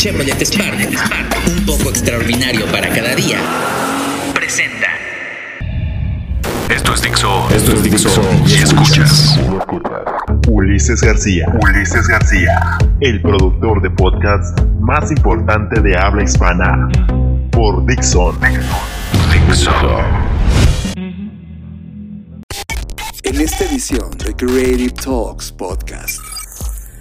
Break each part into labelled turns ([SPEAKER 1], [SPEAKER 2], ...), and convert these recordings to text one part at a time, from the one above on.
[SPEAKER 1] Chevrolet Spark, un poco extraordinario para cada día, presenta.
[SPEAKER 2] Esto es Dixo. Esto es Dixo. Y escuchas.
[SPEAKER 3] Ulises García. Ulises García. El productor de podcast más importante de habla hispana. Por Dixon.
[SPEAKER 2] Dixo.
[SPEAKER 4] En esta edición de Creative Talks Podcast,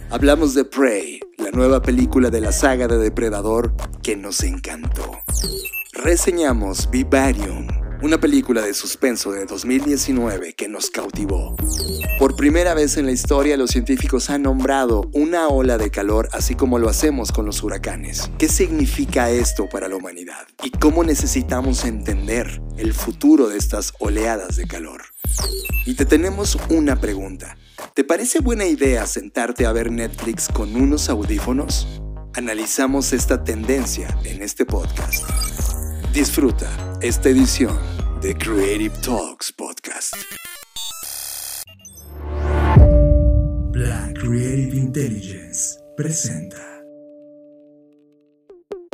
[SPEAKER 4] hablamos de Prey, la nueva película de la saga de Depredador que nos encantó. Reseñamos Vivarium, una película de suspenso de 2019 que nos cautivó. Por primera vez en la historia los científicos han nombrado una ola de calor así como lo hacemos con los huracanes. ¿Qué significa esto para la humanidad? ¿Y cómo necesitamos entender el futuro de estas oleadas de calor? Y te tenemos una pregunta. ¿Te parece buena idea sentarte a ver Netflix con unos audífonos? Analizamos esta tendencia en este podcast. Disfruta esta edición de Creative Talks Podcast. Black Creative Intelligence presenta.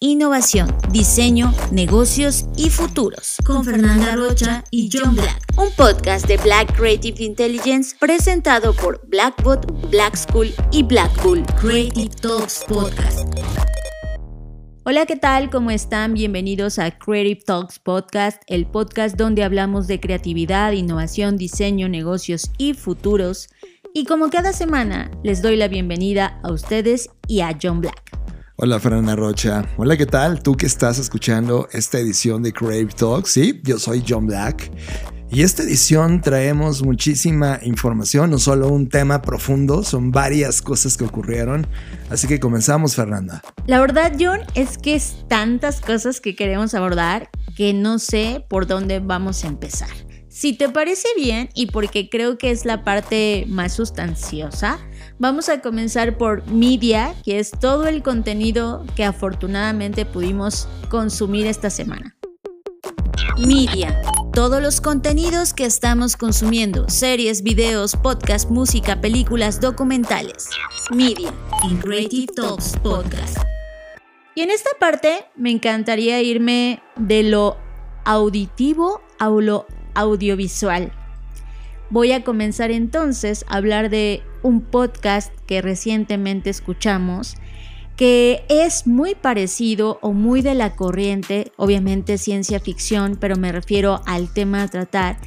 [SPEAKER 5] innovación, diseño, negocios y futuros. Con Fernanda Rocha y John Black. Un podcast de Black Creative Intelligence presentado por Blackbot, Black School y Black Bull. Creative Talks Podcast. Hola, ¿qué tal? ¿Cómo están? Bienvenidos a Creative Talks Podcast, el podcast donde hablamos de creatividad, innovación, diseño, negocios y futuros. Y como cada semana, les doy la bienvenida a ustedes y a John Black.
[SPEAKER 4] Hola Fernanda Rocha. Hola, ¿qué tal? Tú que estás escuchando esta edición de Creative Talks. Sí, yo soy John Black. Y esta edición traemos muchísima información, no solo un tema profundo, son varias cosas que ocurrieron. Así que comenzamos, Fernanda.
[SPEAKER 5] La verdad, John, es que es tantas cosas que queremos abordar que no sé por dónde vamos a empezar. Si te parece bien y porque creo que es la parte más sustanciosa, vamos a comenzar por media, que es todo el contenido que afortunadamente pudimos consumir esta semana. Media. Todos los contenidos que estamos consumiendo, series, videos, podcasts, música, películas, documentales. Media. En Creative Talks Podcast. Y en esta parte me encantaría irme de lo auditivo a lo audiovisual. Voy a comenzar entonces a hablar de un podcast que recientemente escuchamos que es muy parecido o muy de la corriente, obviamente ciencia ficción, pero me refiero al tema a tratar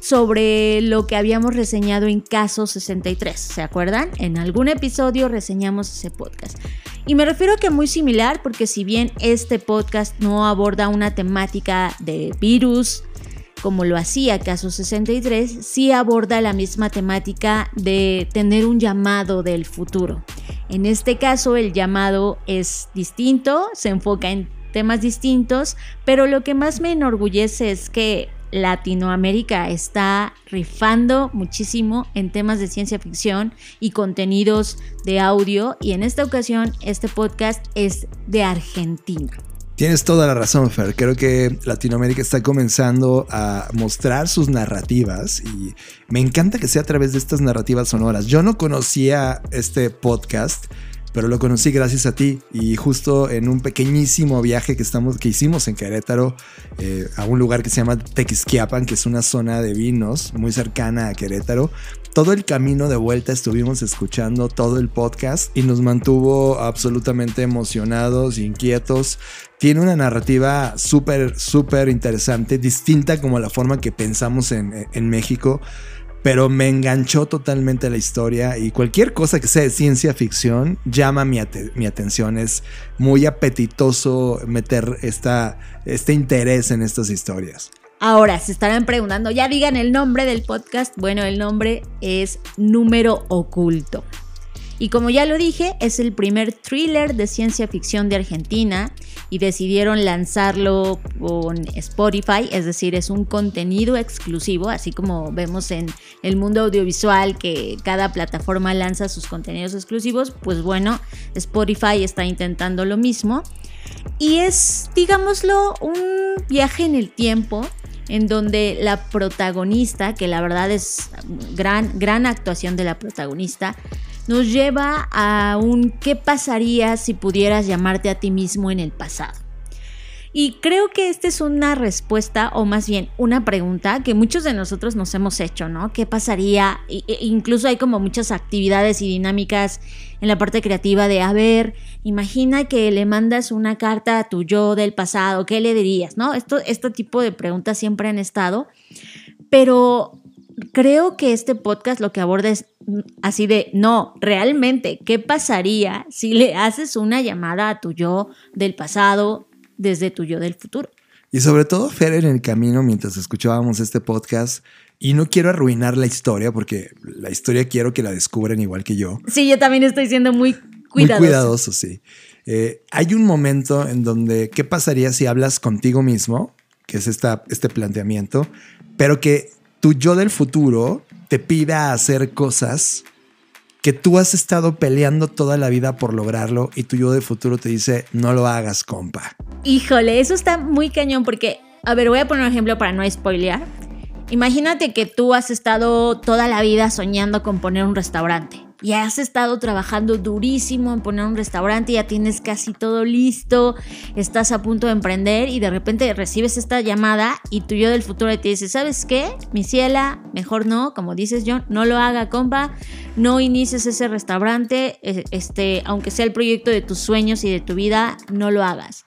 [SPEAKER 5] sobre lo que habíamos reseñado en Caso 63, ¿se acuerdan? En algún episodio reseñamos ese podcast. Y me refiero a que muy similar porque si bien este podcast no aborda una temática de virus, como lo hacía Caso 63, sí aborda la misma temática de tener un llamado del futuro. En este caso el llamado es distinto, se enfoca en temas distintos, pero lo que más me enorgullece es que Latinoamérica está rifando muchísimo en temas de ciencia ficción y contenidos de audio y en esta ocasión este podcast es de Argentina.
[SPEAKER 4] Tienes toda la razón, Fer. Creo que Latinoamérica está comenzando a mostrar sus narrativas y me encanta que sea a través de estas narrativas sonoras. Yo no conocía este podcast, pero lo conocí gracias a ti y justo en un pequeñísimo viaje que, estamos, que hicimos en Querétaro eh, a un lugar que se llama Tequisquiapan, que es una zona de vinos muy cercana a Querétaro. Todo el camino de vuelta estuvimos escuchando todo el podcast y nos mantuvo absolutamente emocionados, inquietos tiene una narrativa súper, súper interesante, distinta como la forma que pensamos en, México, pero me enganchó totalmente la historia y cualquier cosa que sea de ciencia ficción llama mi, mi atención. Es muy apetitoso meter esta, este interés en estas historias.
[SPEAKER 5] Ahora, se estarán preguntando, ya digan el nombre del podcast. Bueno, el nombre es Número Oculto. Y como ya lo dije, es el primer thriller de ciencia ficción de Argentina y decidieron lanzarlo con Spotify, es decir, es un contenido exclusivo, así como vemos en el mundo audiovisual que cada plataforma lanza sus contenidos exclusivos, pues bueno, Spotify está intentando lo mismo. Y es, digámoslo, un viaje en el tiempo en donde la protagonista, que la verdad es gran, gran actuación de la protagonista, nos lleva a un qué pasaría si pudieras llamarte a ti mismo en el pasado. Y creo que esta es una respuesta, o más bien una pregunta que muchos de nosotros nos hemos hecho, ¿no? ¿Qué pasaría? E incluso hay como muchas actividades y dinámicas en la parte creativa de, a ver, imagina que le mandas una carta a tu yo del pasado, ¿qué le dirías? ¿No? Esto, este tipo de preguntas siempre han estado, pero creo que este podcast lo que aborda es así de, no, realmente, ¿qué pasaría si le haces una llamada a tu yo del pasado desde tu yo del futuro?
[SPEAKER 4] Y sobre todo, Fer, en el camino, mientras escuchábamos este podcast, y no quiero arruinar la historia, porque la historia quiero que la descubran igual que yo.
[SPEAKER 5] Sí, yo también estoy siendo muy cuidadoso.
[SPEAKER 4] Muy cuidadoso, sí. Eh, hay un momento en donde, ¿qué pasaría si hablas contigo mismo? Que es esta, este planteamiento, pero que tu yo del futuro te pida hacer cosas que tú has estado peleando toda la vida por lograrlo y tu yo del futuro te dice, no lo hagas, compa.
[SPEAKER 5] Híjole, eso está muy cañón porque, a ver, voy a poner un ejemplo para no spoilear. Imagínate que tú has estado toda la vida soñando con poner un restaurante y has estado trabajando durísimo en poner un restaurante, ya tienes casi todo listo, estás a punto de emprender y de repente recibes esta llamada y tú yo del futuro te dice, ¿sabes qué? Mi ciela, mejor no, como dices John, no lo haga, compa, no inicies ese restaurante, e, este, aunque sea el proyecto de tus sueños y de tu vida, no lo hagas.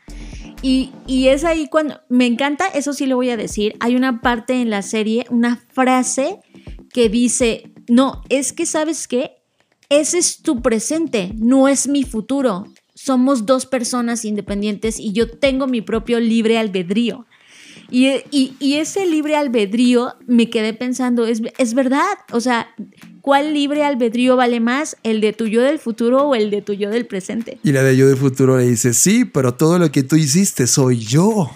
[SPEAKER 5] Y, y, es ahí cuando me encanta, eso sí lo voy a decir, hay una parte en la serie, una frase que dice, no, es que sabes qué, ese es tu presente, no es mi futuro. Somos dos personas independientes y yo tengo mi propio libre albedrío. Y, ese libre albedrío me quedé pensando, es, es verdad, o sea, ¿cuál libre albedrío vale más? ¿El de tu yo del futuro o el de tu yo del presente?
[SPEAKER 4] Y la de yo del futuro le dice, sí, pero todo lo que tú hiciste soy yo.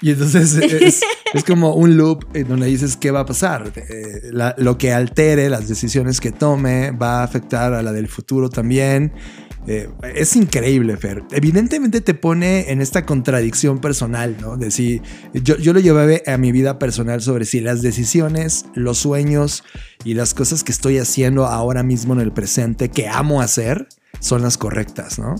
[SPEAKER 4] Y entonces es, como un loop donde dices qué va a pasar. Eh, lo que altere, las decisiones que tome, va a afectar a la del futuro también. Eh, es increíble, Fer. Evidentemente te pone en esta contradicción personal, ¿no? De si yo, yo lo llevé a mi vida personal sobre si las decisiones, los sueños y las cosas que estoy haciendo ahora mismo en el presente que amo hacer son las correctas, ¿no?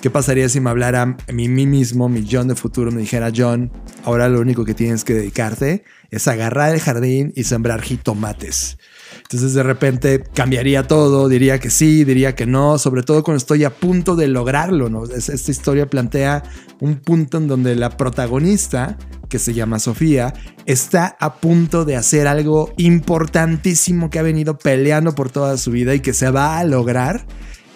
[SPEAKER 4] ¿Qué pasaría si me hablara a mí mismo, mi John de futuro, me dijera, John, ahora lo único que tienes que dedicarte es agarrar el jardín y sembrar jitomates? Entonces de repente cambiaría todo, diría que sí, diría que no, sobre todo cuando estoy a punto de lograrlo. Esta historia plantea un punto en donde la protagonista, que se llama Sofía, está a punto de hacer algo importantísimo que ha venido peleando por toda su vida y que se va a lograr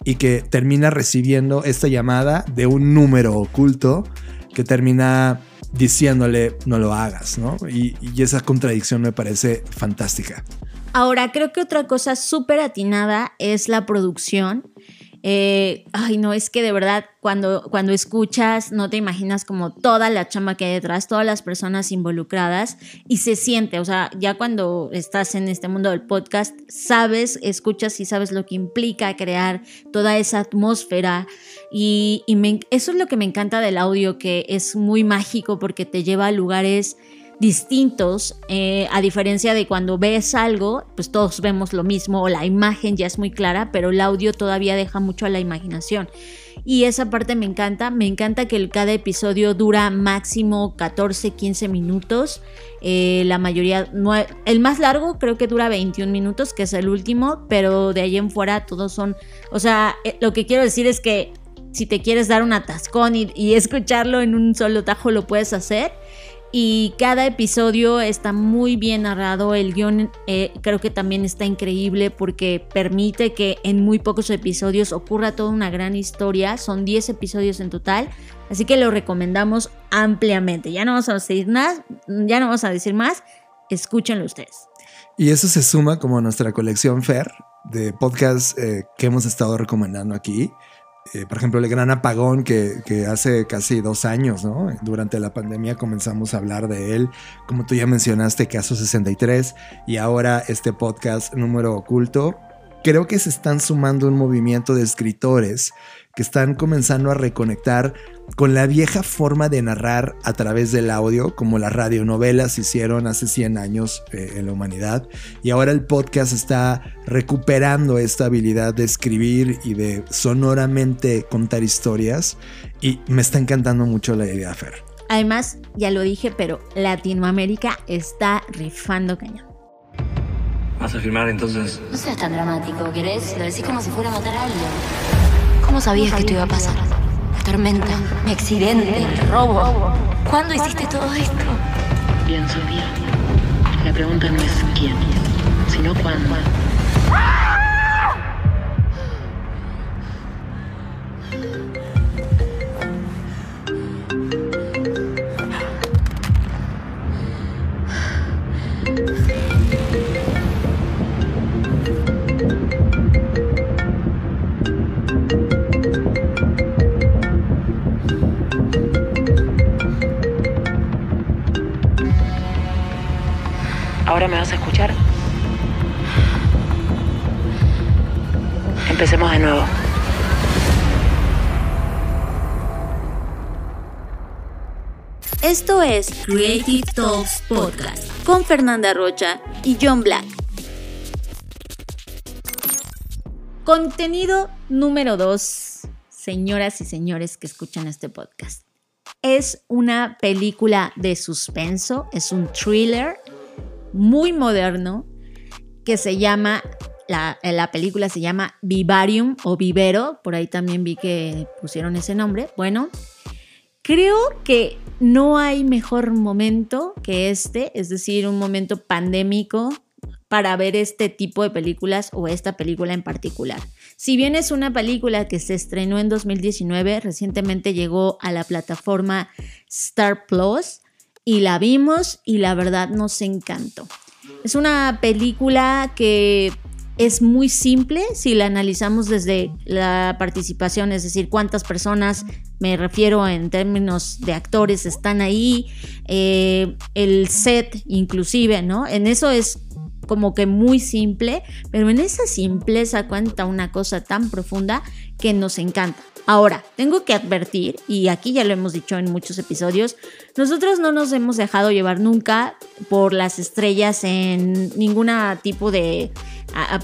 [SPEAKER 4] y que termina recibiendo esta llamada de un número oculto que termina diciéndole no lo hagas, ¿no? Y, y esa contradicción me parece fantástica.
[SPEAKER 5] Ahora, creo que otra cosa súper atinada es la producción. Eh, ay, no, es que de verdad cuando, cuando escuchas no te imaginas como toda la chamba que hay detrás, todas las personas involucradas y se siente, o sea, ya cuando estás en este mundo del podcast, sabes, escuchas y sabes lo que implica crear toda esa atmósfera y, eso es lo que me encanta del audio, que es muy mágico porque te lleva a lugares distintos, eh, a diferencia de cuando ves algo, pues todos vemos lo mismo o la imagen ya es muy clara, pero el audio todavía deja mucho a la imaginación. Y esa parte me encanta, me encanta que cada episodio dura máximo 14, 15 minutos. Eh, la mayoría, el más largo creo que dura 21 minutos, que es el último, pero de ahí en fuera todos son, o sea, eh, lo que quiero decir es que si te quieres dar un atascón y escucharlo en un solo tajo, lo puedes hacer y cada episodio está muy bien narrado. El guion eh, creo que también está increíble porque permite que en muy pocos episodios ocurra toda una gran historia. Son 10 episodios en total, así que lo recomendamos ampliamente. Ya no vamos a decir nada, ya no vamos a decir más. Escúchenlo ustedes.
[SPEAKER 4] Y eso se suma como a nuestra colección Fer de podcasts eh, que hemos estado recomendando aquí. Eh, por ejemplo, el gran apagón que, que, hace casi dos años, ¿no? Durante la pandemia comenzamos a hablar de él, como tú ya mencionaste, Caso 63, y ahora este podcast número oculto. Creo que se están sumando un movimiento de escritores que están comenzando a reconectar con la vieja forma de narrar a través del audio, como las radionovelas hicieron hace 100 años eh, en la humanidad. Y ahora el podcast está recuperando esta habilidad de escribir y de sonoramente contar historias. Y me está encantando mucho la idea, Fer.
[SPEAKER 5] Además, ya lo dije, pero Latinoamérica está rifando cañón.
[SPEAKER 6] ¿Vas a firmar entonces?
[SPEAKER 7] No seas tan dramático, ¿querés? Lo decís como si fuera a matar a alguien. ¿Cómo sabías que esto iba a pasar? La tormenta, mi accidente, el robo. ¿Cuándo hiciste todo esto?
[SPEAKER 8] Bien. La pregunta no es quién, sino cuándo.
[SPEAKER 5] Esto es Creative Talks Podcast con Fernanda Rocha y John Black. Contenido número 2, señoras y señores que escuchan este podcast. Es una película de suspenso, es un thriller muy moderno que se llama, la, la, película se llama Vivarium o Vivero, por ahí también vi que pusieron ese nombre. Bueno, creo que no hay mejor momento que este, es decir, un momento pandémico para ver este tipo de películas o esta película en particular. Si bien es una película que se estrenó en 2019, recientemente llegó a la plataforma Star Plus, y la vimos y la verdad nos encantó. Es una película que es muy simple si la analizamos desde la participación, es decir, cuántas personas, me refiero en términos de actores, están ahí, eh, el set inclusive, ¿no? En eso es como que muy simple, pero en esa simpleza cuenta una cosa tan profunda que nos encanta. Ahora, tengo que advertir, y aquí ya lo hemos dicho en muchos episodios, nosotros no nos hemos dejado llevar nunca por las estrellas en ninguna tipo de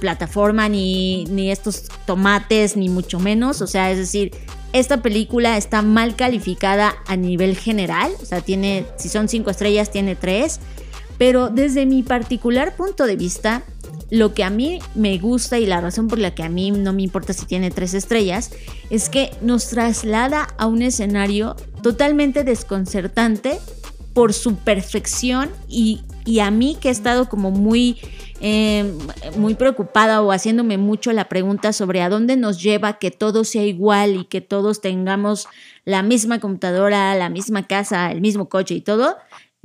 [SPEAKER 5] plataforma, ni, ni estos tomates, ni mucho menos. O sea, es decir, esta película está mal calificada a nivel general, o sea, tiene, si son cinco estrellas, tiene tres, pero desde mi particular punto de vista, lo que a mí me gusta y la razón por la que a mí no me importa si tiene tres estrellas es que nos traslada a un escenario totalmente desconcertante por su perfección y, a mí que he estado como muy, eh, muy preocupada o haciéndome mucho la pregunta sobre a dónde nos lleva que todo sea igual y que todos tengamos la misma computadora, la misma casa, el mismo coche y todo,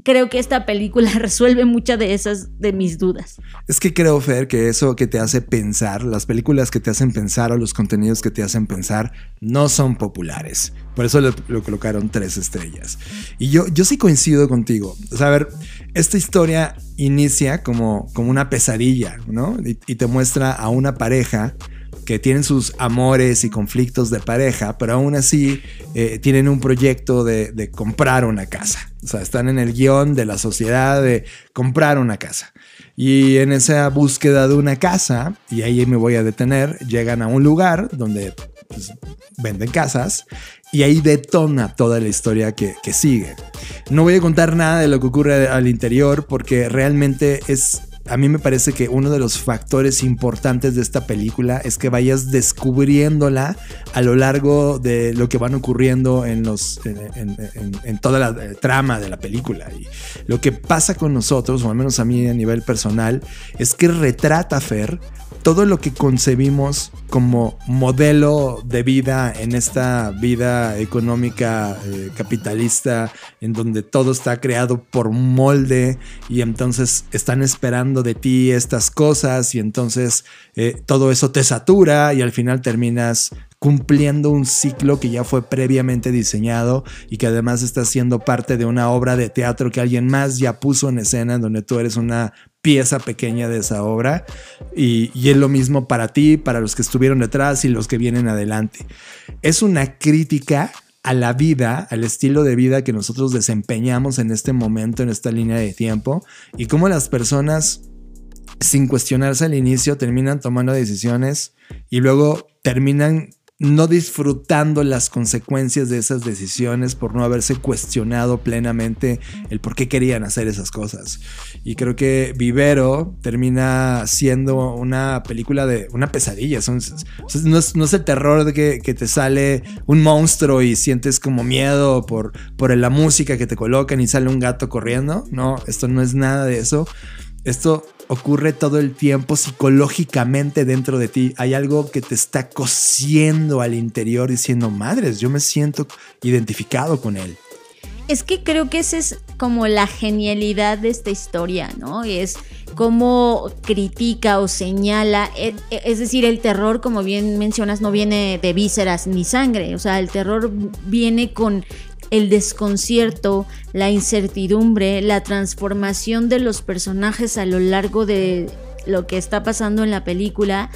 [SPEAKER 5] creo que esta película resuelve muchas de esas de mis dudas.
[SPEAKER 4] Es que creo, Fer, que eso que te hace pensar, las películas que te hacen pensar o los contenidos que te hacen pensar no son populares. Por eso lo, colocaron tres estrellas. Y yo, yo sí coincido contigo. O sea, a ver, esta historia inicia como, como una pesadilla, ¿no? y te muestra a una pareja que tienen sus amores y conflictos de pareja, pero aún así eh, tienen un proyecto de, comprar una casa. O sea, están en el guion de la sociedad de comprar una casa. Y en esa búsqueda de una casa, y ahí me voy a detener, llegan a un lugar donde pues, venden casas y ahí detona toda la historia que, que sigue. No voy a contar nada de lo que ocurre al interior porque realmente es a mí me parece que uno de los factores importantes de esta película es que vayas descubriéndola a lo largo de lo que van ocurriendo en, los, en, toda la eh, trama de la película. Y lo que pasa con nosotros, o al menos a mí a nivel personal, es que retrata Fer todo lo que concebimos como modelo de vida en esta vida económica eh, capitalista en donde todo está creado por molde y entonces están esperando de ti estas cosas y entonces eh, todo eso te satura y al final terminas cumpliendo un ciclo que ya fue previamente diseñado y que además está siendo parte de una obra de teatro que alguien más ya puso en escena, donde tú eres una pieza pequeña de esa obra y, es lo mismo para ti, para los que estuvieron detrás y los que vienen adelante. Es una crítica a la vida, al estilo de vida que nosotros desempeñamos en este momento, en esta línea de tiempo y cómo las personas sin cuestionarse al inicio terminan tomando decisiones y luego terminan no disfrutando las consecuencias de esas decisiones por no haberse cuestionado plenamente el por qué querían hacer esas cosas. Y creo que Vivero termina siendo una película de una pesadilla. No, es, no, es, el terror de que, que, te sale un monstruo y sientes como miedo por, por la música que te colocan y sale un gato corriendo. No, esto no es nada de eso. Esto ocurre todo el tiempo psicológicamente dentro de ti. Hay algo que te está cosiendo al interior diciendo, madres, yo me siento identificado con él.
[SPEAKER 5] Es que creo que esa es como la genialidad de esta historia, ¿no? Es cómo critica o señala, e, e, es decir, el terror, como bien mencionas, no viene de vísceras ni sangre, o sea, el terror viene con el desconcierto, la incertidumbre, la transformación de los personajes a lo largo de lo que está pasando en la película.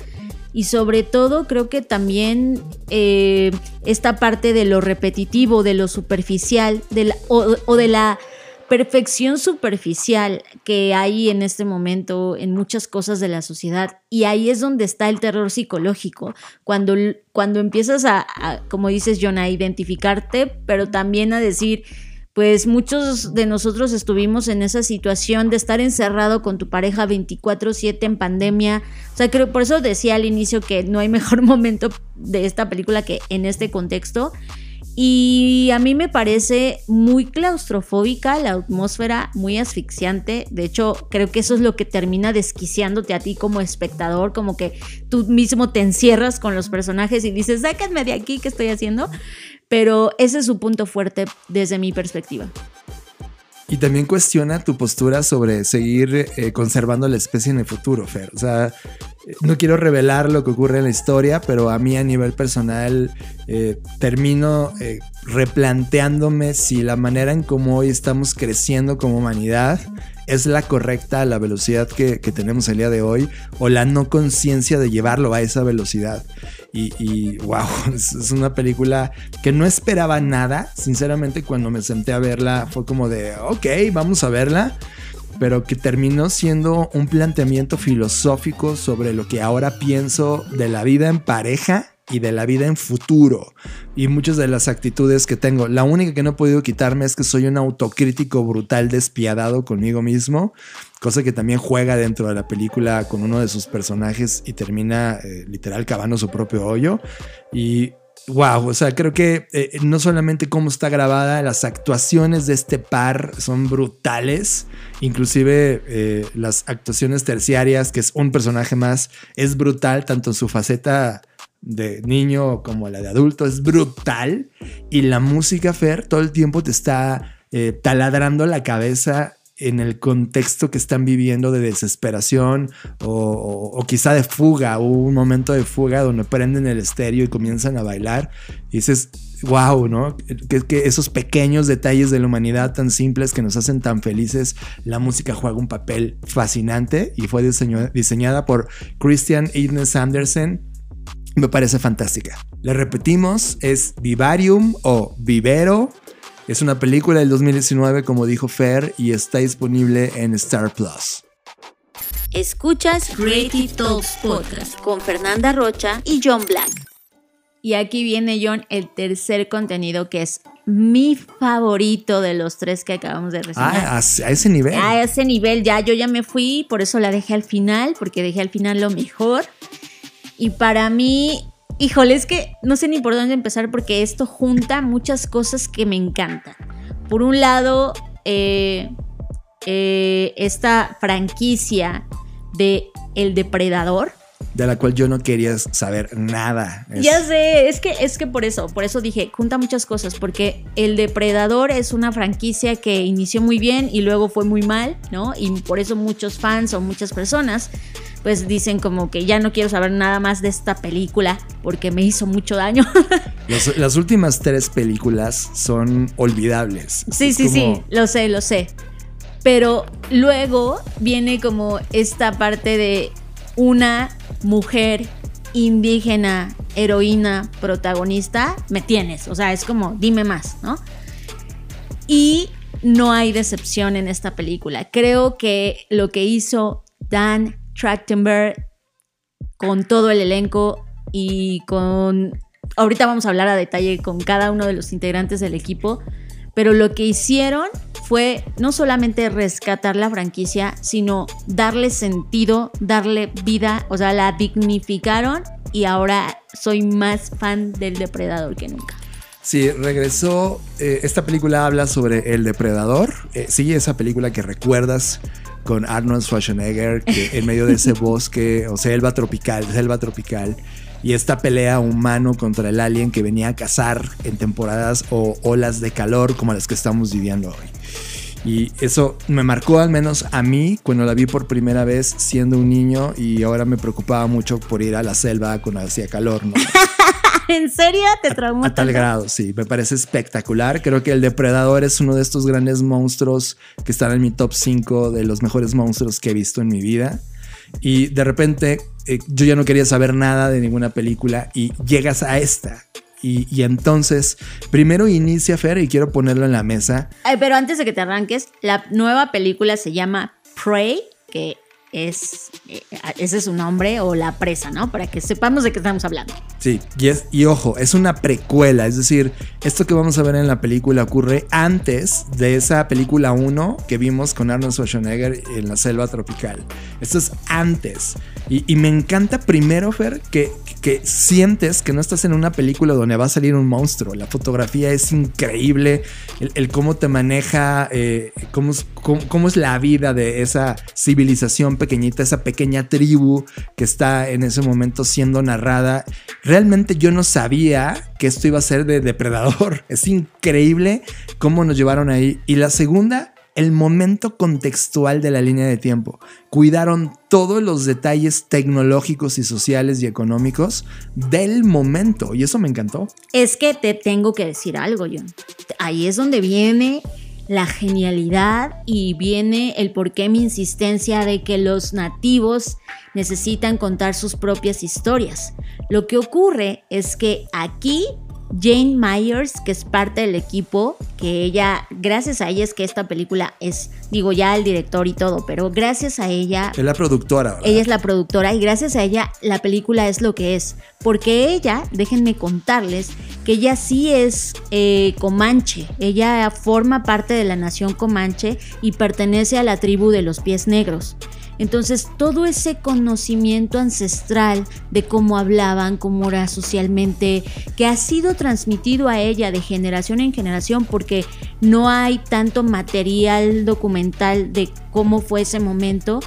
[SPEAKER 5] Y sobre todo creo que también eh, esta parte de lo repetitivo, de lo superficial o de la perfección superficial que hay en este momento en muchas cosas de la sociedad. Y ahí es donde está el terror psicológico, cuando, cuando empiezas a, como dices, John, a identificarte, pero también a decir, pues muchos de nosotros estuvimos en esa situación de estar encerrado con tu pareja 24/7 en pandemia. O sea, creo por eso decía al inicio que no hay mejor momento de esta película que en este contexto. Y a mí me parece muy claustrofóbica la atmósfera, muy asfixiante. De hecho, creo que eso es lo que termina desquiciándote a ti como espectador, como que tú mismo te encierras con los personajes y dices, sáquenme de aquí, ¿qué estoy haciendo? Pero ese es su punto fuerte desde mi perspectiva.
[SPEAKER 4] Y también cuestiona tu postura sobre seguir eh, conservando la especie en el futuro, Fer. O sea, no quiero revelar lo que ocurre en la historia, pero a mí a nivel personal eh, termino eh, replanteándome si la manera en cómo hoy estamos creciendo como humanidad es la correcta a la velocidad que, tenemos el día de hoy o la no conciencia de llevarlo a esa velocidad. Y, wow, es, una película que no esperaba nada. Sinceramente, cuando me senté a verla, fue como de, ok, vamos a verla. Pero que terminó siendo un planteamiento filosófico sobre lo que ahora pienso de la vida en pareja y de la vida en futuro y muchas de las actitudes que tengo. La única que no he podido quitarme es que soy un autocrítico brutal despiadado conmigo mismo, cosa que también juega dentro de la película con uno de sus personajes y termina eh, literal cavando su propio hoyo y Wow, o sea, creo que eh, no solamente cómo está grabada, las actuaciones de este par son brutales. Inclusive eh, las actuaciones terciarias, que es un personaje más, es brutal, tanto en su faceta de niño como la de adulto es brutal y la música Fer todo el tiempo te está eh, taladrando la cabeza en el contexto que están viviendo de desesperación o, quizá de fuga. Un momento de fuga donde prenden el estéreo y comienzan a bailar y dices, wow, ¿no? Que, esos pequeños detalles de la humanidad tan simples que nos hacen tan felices, la música juega un papel fascinante y fue diseñada por Christian Ines Andersen me parece fantástica. Le repetimos, es Vivarium o Vivero. Es una película del 2019, como dijo Fer, y está disponible en Star Plus.
[SPEAKER 5] Escuchas Creative Talks Podcast con Fernanda Rocha y John Black. Y aquí viene John, el tercer contenido que es mi favorito de los tres que acabamos de recibir.
[SPEAKER 4] Ah, a, ese nivel.
[SPEAKER 5] A ese nivel, ya yo ya me fui, por eso la dejé al final, porque dejé al final lo mejor. Y para mí, híjole, es que no sé ni por dónde empezar porque esto junta muchas cosas que me encantan. Por un lado, eh, eh, esta franquicia de El Depredador,
[SPEAKER 4] de la cual yo no quería saber nada. Es-
[SPEAKER 5] Ya sé, es que, es que por eso, por eso dije, junta muchas cosas, porque El Depredador es una franquicia que inició muy bien y luego fue muy mal, ¿no? Y por eso muchos fans o muchas personas pues dicen como que ya no quiero saber nada más de esta película porque me hizo mucho daño.
[SPEAKER 4] Los- las últimas tres películas son olvidables.
[SPEAKER 5] Sí,
[SPEAKER 4] Es
[SPEAKER 5] sí,
[SPEAKER 4] como-
[SPEAKER 5] sí, lo sé, lo sé. Pero luego viene como esta parte de una mujer indígena, heroína, protagonista, me tienes. O sea, es como, dime más, ¿no? Y no hay decepción en esta película. Creo que lo que hizo Dan Trachtenberg con todo el elenco y con... Ahorita vamos a hablar a detalle con cada uno de los integrantes del equipo, pero lo que hicieron fue no solamente rescatar la franquicia, sino darle sentido, darle vida, o sea, la dignificaron y ahora soy más fan del depredador que nunca.
[SPEAKER 4] Sí, regresó. eh, esta película habla sobre el depredador. Eh, sí, esa película que recuerdas con Arnold Schwarzenegger, que en medio de ese bosque, o selva tropical, selva tropical, y esta pelea humano contra el alien que venía a cazar en temporadas o olas de calor como las que estamos viviendo hoy. Y eso me marcó al menos a mí cuando la vi por primera vez siendo un niño y ahora me preocupaba mucho por ir a la selva cuando hacía calor, ¿no?
[SPEAKER 5] ¿En serio te traumó?
[SPEAKER 4] A tal
[SPEAKER 5] tanto?
[SPEAKER 4] grado, sí, me parece espectacular. Creo que el depredador es uno de estos grandes monstruos que están en mi top 5 de los mejores monstruos que he visto en mi vida. Y de repente eh, yo ya no quería saber nada de ninguna película y llegas a esta. Y, y entonces, primero inicia Fer y quiero ponerlo en la mesa.
[SPEAKER 5] Pero antes de que te arranques, la nueva película se llama Prey, que es eh, ese es su nombre o la presa, ¿no? Para que sepamos de qué estamos hablando.
[SPEAKER 4] Sí, y, y ojo, es una precuela, es decir, esto que vamos a ver en la película ocurre antes de esa película 1 que vimos con Arnold Schwarzenegger en la selva tropical. Esto es antes. Y, y me encanta primero, Fer, que, que sientes que no estás en una película donde va a salir un monstruo. La fotografía es increíble, el, cómo te maneja, eh, cómo- cómo es la vida de esa civilización pequeñita, esa pequeña tribu que está en ese momento siendo narrada. Realmente yo no sabía que esto iba a ser de depredador. Es increíble cómo nos llevaron ahí. Y la segunda, el momento contextual de la línea de tiempo. Cuidaron todos los detalles tecnológicos y sociales y económicos del momento. Y eso me encantó.
[SPEAKER 5] Es que te tengo que decir algo, John. Ahí es donde viene la genialidad y viene el por qué mi insistencia de que los nativos necesitan contar sus propias historias. Lo que ocurre es que aquí Jane Myers, que es parte del equipo, que ella, gracias a ella es que esta película es, digo ya el director y todo, pero gracias a ella
[SPEAKER 4] Es la productora. ¿verdad?
[SPEAKER 5] ella es la productora y gracias a ella la película es lo que es. Porque ella, déjenme contarles, que ella sí es eh, comanche. Ella forma parte de la nación comanche y pertenece a la tribu de los pies negros. Entonces todo ese conocimiento ancestral de cómo hablaban, cómo era socialmente, que ha sido transmitido a ella de generación en generación porque no hay tanto material documental de cómo fue ese momento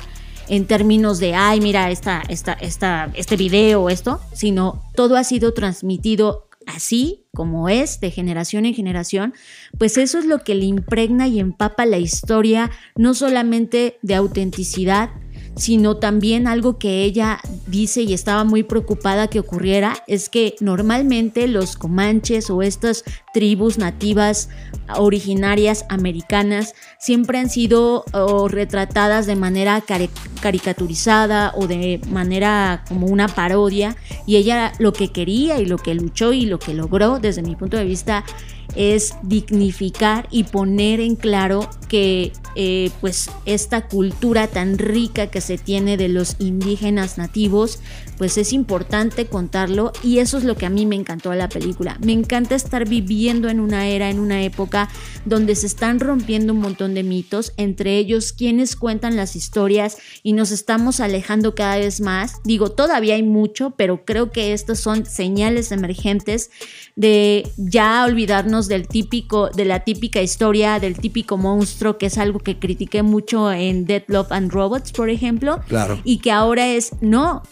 [SPEAKER 5] en términos de, ay, mira, esta, esta, esta, este video esto, sino todo ha sido transmitido así como es, de generación en generación, pues eso es lo que le impregna y empapa la historia, no solamente de autenticidad, sino también algo que ella dice y estaba muy preocupada que ocurriera, es que normalmente los comanches o estas tribus nativas originarias americanas siempre han sido o, retratadas de manera cari- caricaturizada o de manera como una parodia y ella lo que quería y lo que luchó y lo que logró desde mi punto de vista es dignificar y poner en claro que eh, pues esta cultura tan rica que se tiene de los indígenas nativos pues es importante contarlo y eso es lo que a mí me encantó de la película me encanta estar viviendo en una era en una época donde se están rompiendo un montón de mitos entre ellos quienes cuentan las historias y nos estamos alejando cada vez más digo todavía hay mucho pero creo que estas son señales emergentes de ya olvidarnos del típico, de la típica historia, del típico monstruo, que es algo que critiqué mucho en Dead Love and Robots, por ejemplo.
[SPEAKER 4] Claro.
[SPEAKER 5] Y que ahora es, no,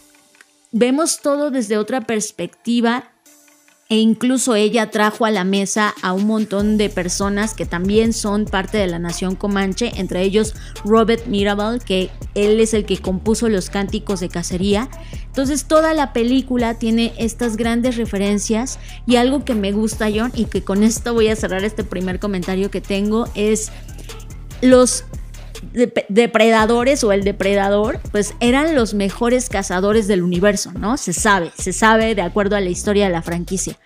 [SPEAKER 5] vemos todo desde otra perspectiva e incluso ella trajo a la mesa a un montón de personas que también son parte de la nación comanche, entre ellos Robert Mirabal, que él es el que compuso los cánticos de cacería. Entonces toda la película tiene estas grandes referencias y algo que me gusta, John, y que con esto voy a cerrar este primer comentario que tengo, es los depredadores o el depredador, pues eran los mejores cazadores del universo, ¿no? Se sabe, se sabe de acuerdo a la historia de la franquicia.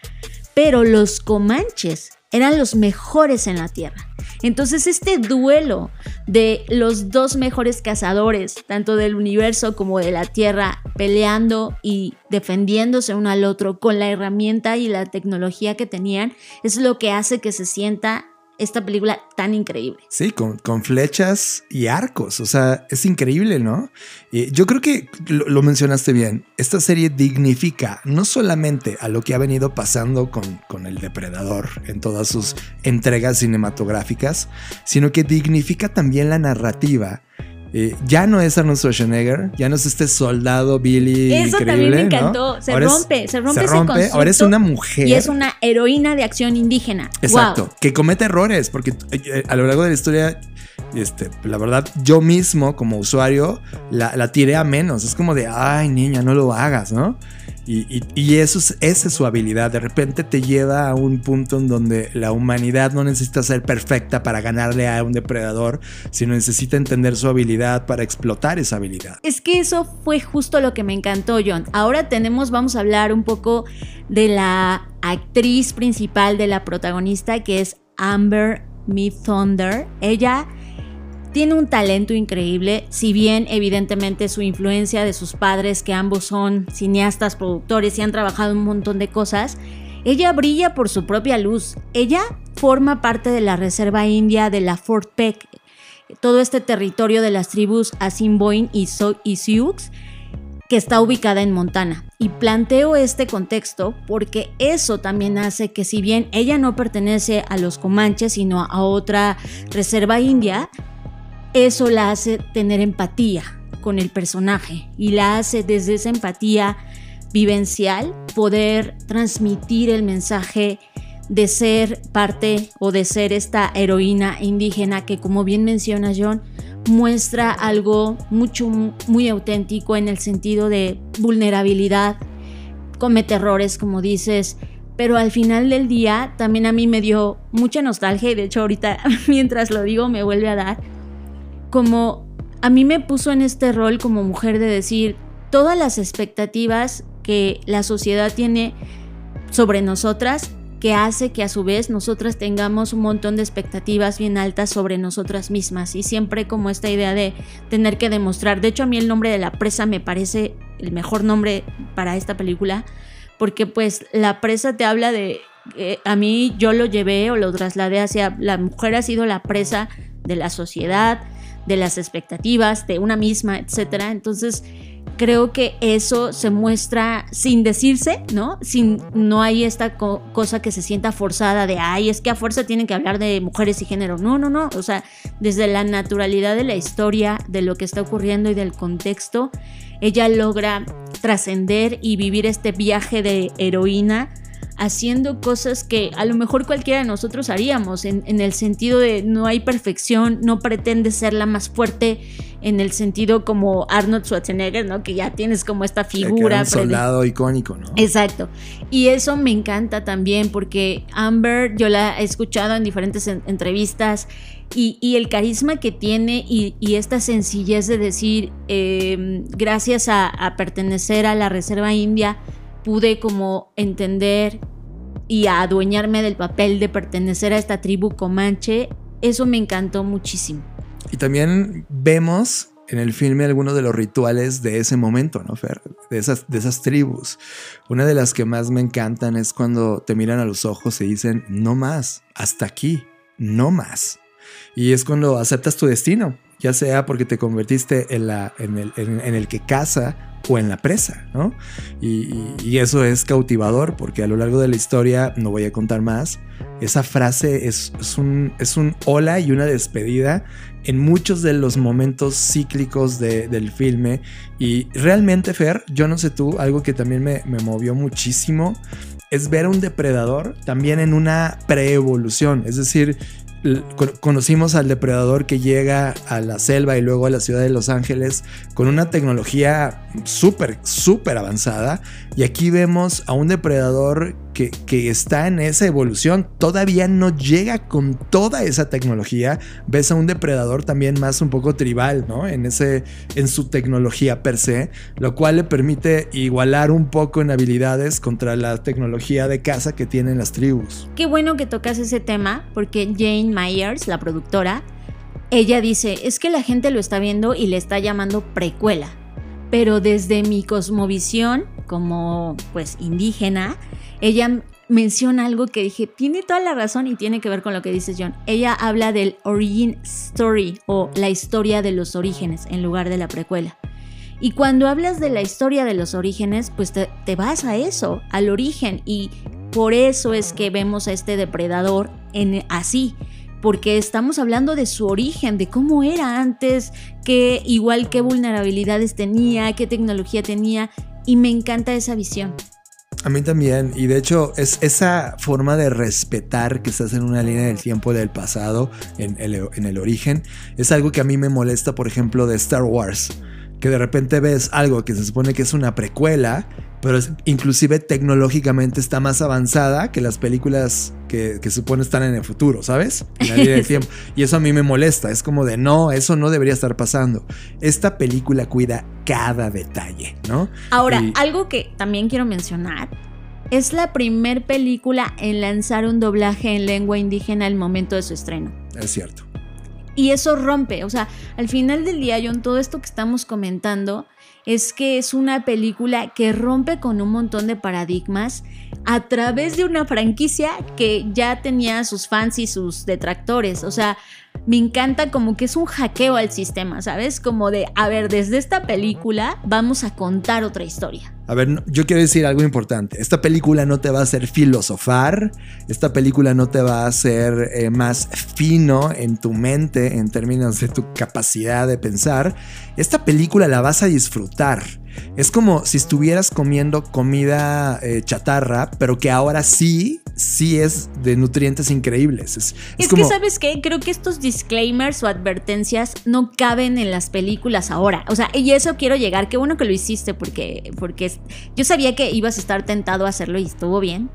[SPEAKER 5] Pero los comanches eran los mejores en la Tierra. Entonces este duelo de los dos mejores cazadores, tanto del universo como de la Tierra, peleando y defendiéndose uno al otro con la herramienta y la tecnología que tenían, es lo que hace que se sienta esta película tan increíble.
[SPEAKER 4] Sí, con, con flechas y arcos. O sea, es increíble, ¿no? Y yo creo que lo, lo, mencionaste bien. Esta serie dignifica no solamente a lo que ha venido pasando con, con el depredador en todas sus entregas cinematográficas, sino que dignifica también la narrativa eh, ya no es Arnold Schwarzenegger, ya no es este soldado Billy.
[SPEAKER 5] Eso
[SPEAKER 4] increíble,
[SPEAKER 5] también me
[SPEAKER 4] ¿no?
[SPEAKER 5] encantó. Se
[SPEAKER 4] es-
[SPEAKER 5] rompe, se rompe
[SPEAKER 4] se rompe. Ahora es una mujer.
[SPEAKER 5] Y es una heroína de acción indígena.
[SPEAKER 4] Exacto,
[SPEAKER 5] Wow.
[SPEAKER 4] que comete errores, porque eh, a lo largo de la historia, este, la verdad, yo mismo como usuario la, la tiré a menos. Es como de, ay, niña, no lo hagas, ¿no? Y, y- eso es, esa es su habilidad. De repente te lleva a un punto en donde la humanidad no necesita ser perfecta para ganarle a un depredador, sino necesita entender su habilidad para explotar esa habilidad.
[SPEAKER 5] Es que eso fue justo lo que me encantó, John. Ahora tenemos, vamos a hablar un poco de la actriz principal de la protagonista, que es Amber Me Thunder. Ella tiene un talento increíble, si bien evidentemente su influencia de sus padres, que ambos son cineastas, productores y han trabajado un montón de cosas, ella brilla por su propia luz. Ella forma parte de la Reserva India de la Fort Peck, todo este territorio de las tribus Assiniboine y, y Sioux, que está ubicada en Montana. Y planteo este contexto porque eso también hace que si bien ella no pertenece a los Comanches, sino a otra reserva india, eso la hace tener empatía con el personaje y la hace desde esa empatía vivencial poder transmitir el mensaje de ser parte o de ser esta heroína indígena que como bien menciona John muestra algo mucho muy auténtico en el sentido de vulnerabilidad comete errores como dices pero al final del día también a mí me dio mucha nostalgia y de hecho ahorita mientras lo digo me vuelve a dar como a mí me puso en este rol como mujer de decir todas las expectativas que la sociedad tiene sobre nosotras que hace que a su vez nosotras tengamos un montón de expectativas bien altas sobre nosotras mismas y siempre como esta idea de tener que demostrar. De hecho a mí el nombre de la presa me parece el mejor nombre para esta película porque pues la presa te habla de eh, a mí yo lo llevé o lo trasladé hacia la mujer ha sido la presa de la sociedad, de las expectativas, de una misma, etcétera. Entonces, creo que eso se muestra sin decirse, ¿no? Sin, no hay esta co- cosa que se sienta forzada de, ay, es que a fuerza tienen que hablar de mujeres y género. No, no, no. O sea, desde la naturalidad de la historia, de lo que está ocurriendo y del contexto, ella logra trascender y vivir este viaje de heroína haciendo cosas que a lo mejor cualquiera de nosotros haríamos, en, en el sentido de no hay perfección, no pretende ser la más fuerte, en el sentido como Arnold Schwarzenegger, ¿no? Que ya tienes como esta figura.
[SPEAKER 4] un soldado icónico, ¿no?
[SPEAKER 5] Exacto. Y eso me encanta también porque Amber yo la he escuchado en diferentes en- entrevistas y, y el carisma que tiene y, y esta sencillez de decir, eh, gracias a, a pertenecer a la Reserva India, pude como entender y a adueñarme del papel de pertenecer a esta tribu comanche, eso me encantó muchísimo.
[SPEAKER 4] Y también vemos en el filme algunos de los rituales de ese momento, ¿no, Fer? De esas, de esas tribus. Una de las que más me encantan es cuando te miran a los ojos y dicen, no más, hasta aquí, no más. Y es cuando aceptas tu destino, ya sea porque te convertiste en, la, en, el, en- en el que caza o en la presa, ¿no? Y, eso es cautivador porque a lo largo de la historia, no voy a contar más, esa frase es, un, es un hola y una despedida en muchos de los momentos cíclicos de- del filme. Y realmente, Fer, yo no sé tú, algo que también me, me movió muchísimo es ver a un depredador también en una preevolución. Es decir, conocimos al depredador que llega a la selva y luego a la ciudad de Los Ángeles con una tecnología súper, súper avanzada. Y aquí vemos a un depredador que, está en esa evolución. Todavía no llega con toda esa tecnología. Ves a un depredador también más un poco tribal, ¿no? En, ese, en su tecnología per se, lo cual le permite igualar un poco en habilidades contra la tecnología de caza que tienen las tribus.
[SPEAKER 5] Qué bueno que tocas ese tema, porque Jane Myers, la productora, ella dice, es que la gente lo está viendo y le está llamando precuela. Pero desde mi cosmovisión, como pues indígena, ella menciona algo que dije, tiene toda la razón y tiene que ver con lo que dices John. Ella habla del origin story o la historia de los orígenes en lugar de la precuela. Y cuando hablas de la historia de los orígenes, pues te, te vas a eso, al origen. Y por eso es que vemos a este depredador en, así. Porque estamos hablando de su origen, de cómo era antes, qué igual qué vulnerabilidades tenía, qué tecnología tenía. Y me encanta esa visión.
[SPEAKER 4] A mí también, y de hecho es esa forma de respetar que estás en una línea del tiempo del pasado, en el, en el origen, es algo que a mí me molesta, por ejemplo, de Star Wars, que de repente ves algo que se supone que es una precuela, pero es- inclusive tecnológicamente está más avanzada que las películas que, que supone están en el futuro, ¿sabes? En la línea del tiempo. Y eso a mí me molesta, es como de, no, eso no debería estar pasando. Esta película cuida cada detalle, ¿no?
[SPEAKER 5] Ahora,
[SPEAKER 4] Y-
[SPEAKER 5] algo que también quiero mencionar. Es la primer película en lanzar un doblaje en lengua indígena al momento de su estreno.
[SPEAKER 4] Es cierto.
[SPEAKER 5] Y eso rompe, o sea, al final del día, John, todo esto que estamos comentando es que es una película que rompe con un montón de paradigmas a través de una franquicia que ya tenía sus fans y sus detractores. O sea, me encanta como que es un hackeo al sistema, ¿sabes? Como de, a ver, desde esta película vamos a contar otra historia.
[SPEAKER 4] A ver, yo quiero decir algo importante. Esta película no te va a hacer filosofar, esta película no te va a hacer eh, más fino en tu mente en términos de tu capacidad de pensar. Esta película la vas a disfrutar. Es como si estuvieras comiendo comida eh, chatarra, pero que ahora sí, sí es de nutrientes increíbles. Es, es
[SPEAKER 5] Es
[SPEAKER 4] como,
[SPEAKER 5] que, ¿sabes qué? Creo que estos disclaimers o advertencias no caben en las películas ahora. O sea, y eso quiero llegar. Qué bueno que lo hiciste porque, porque yo sabía que ibas a estar tentado a hacerlo y estuvo bien.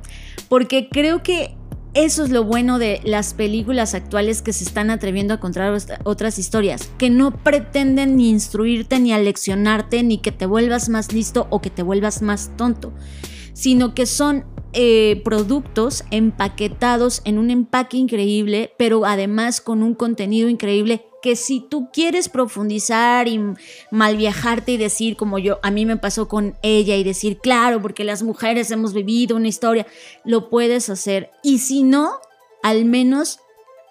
[SPEAKER 5] Porque creo que eso es lo bueno de las películas actuales que se están atreviendo a contar ot- otras historias, que no pretenden ni instruirte, ni aleccionarte, ni que te vuelvas más listo o que te vuelvas más tonto, sino que son eh, productos empaquetados en un empaque increíble, pero además con un contenido increíble que si tú quieres profundizar y mal viajarte y decir como yo, a mí me pasó con ella y decir, claro, porque las mujeres hemos vivido una historia, lo puedes hacer. Y si no, al menos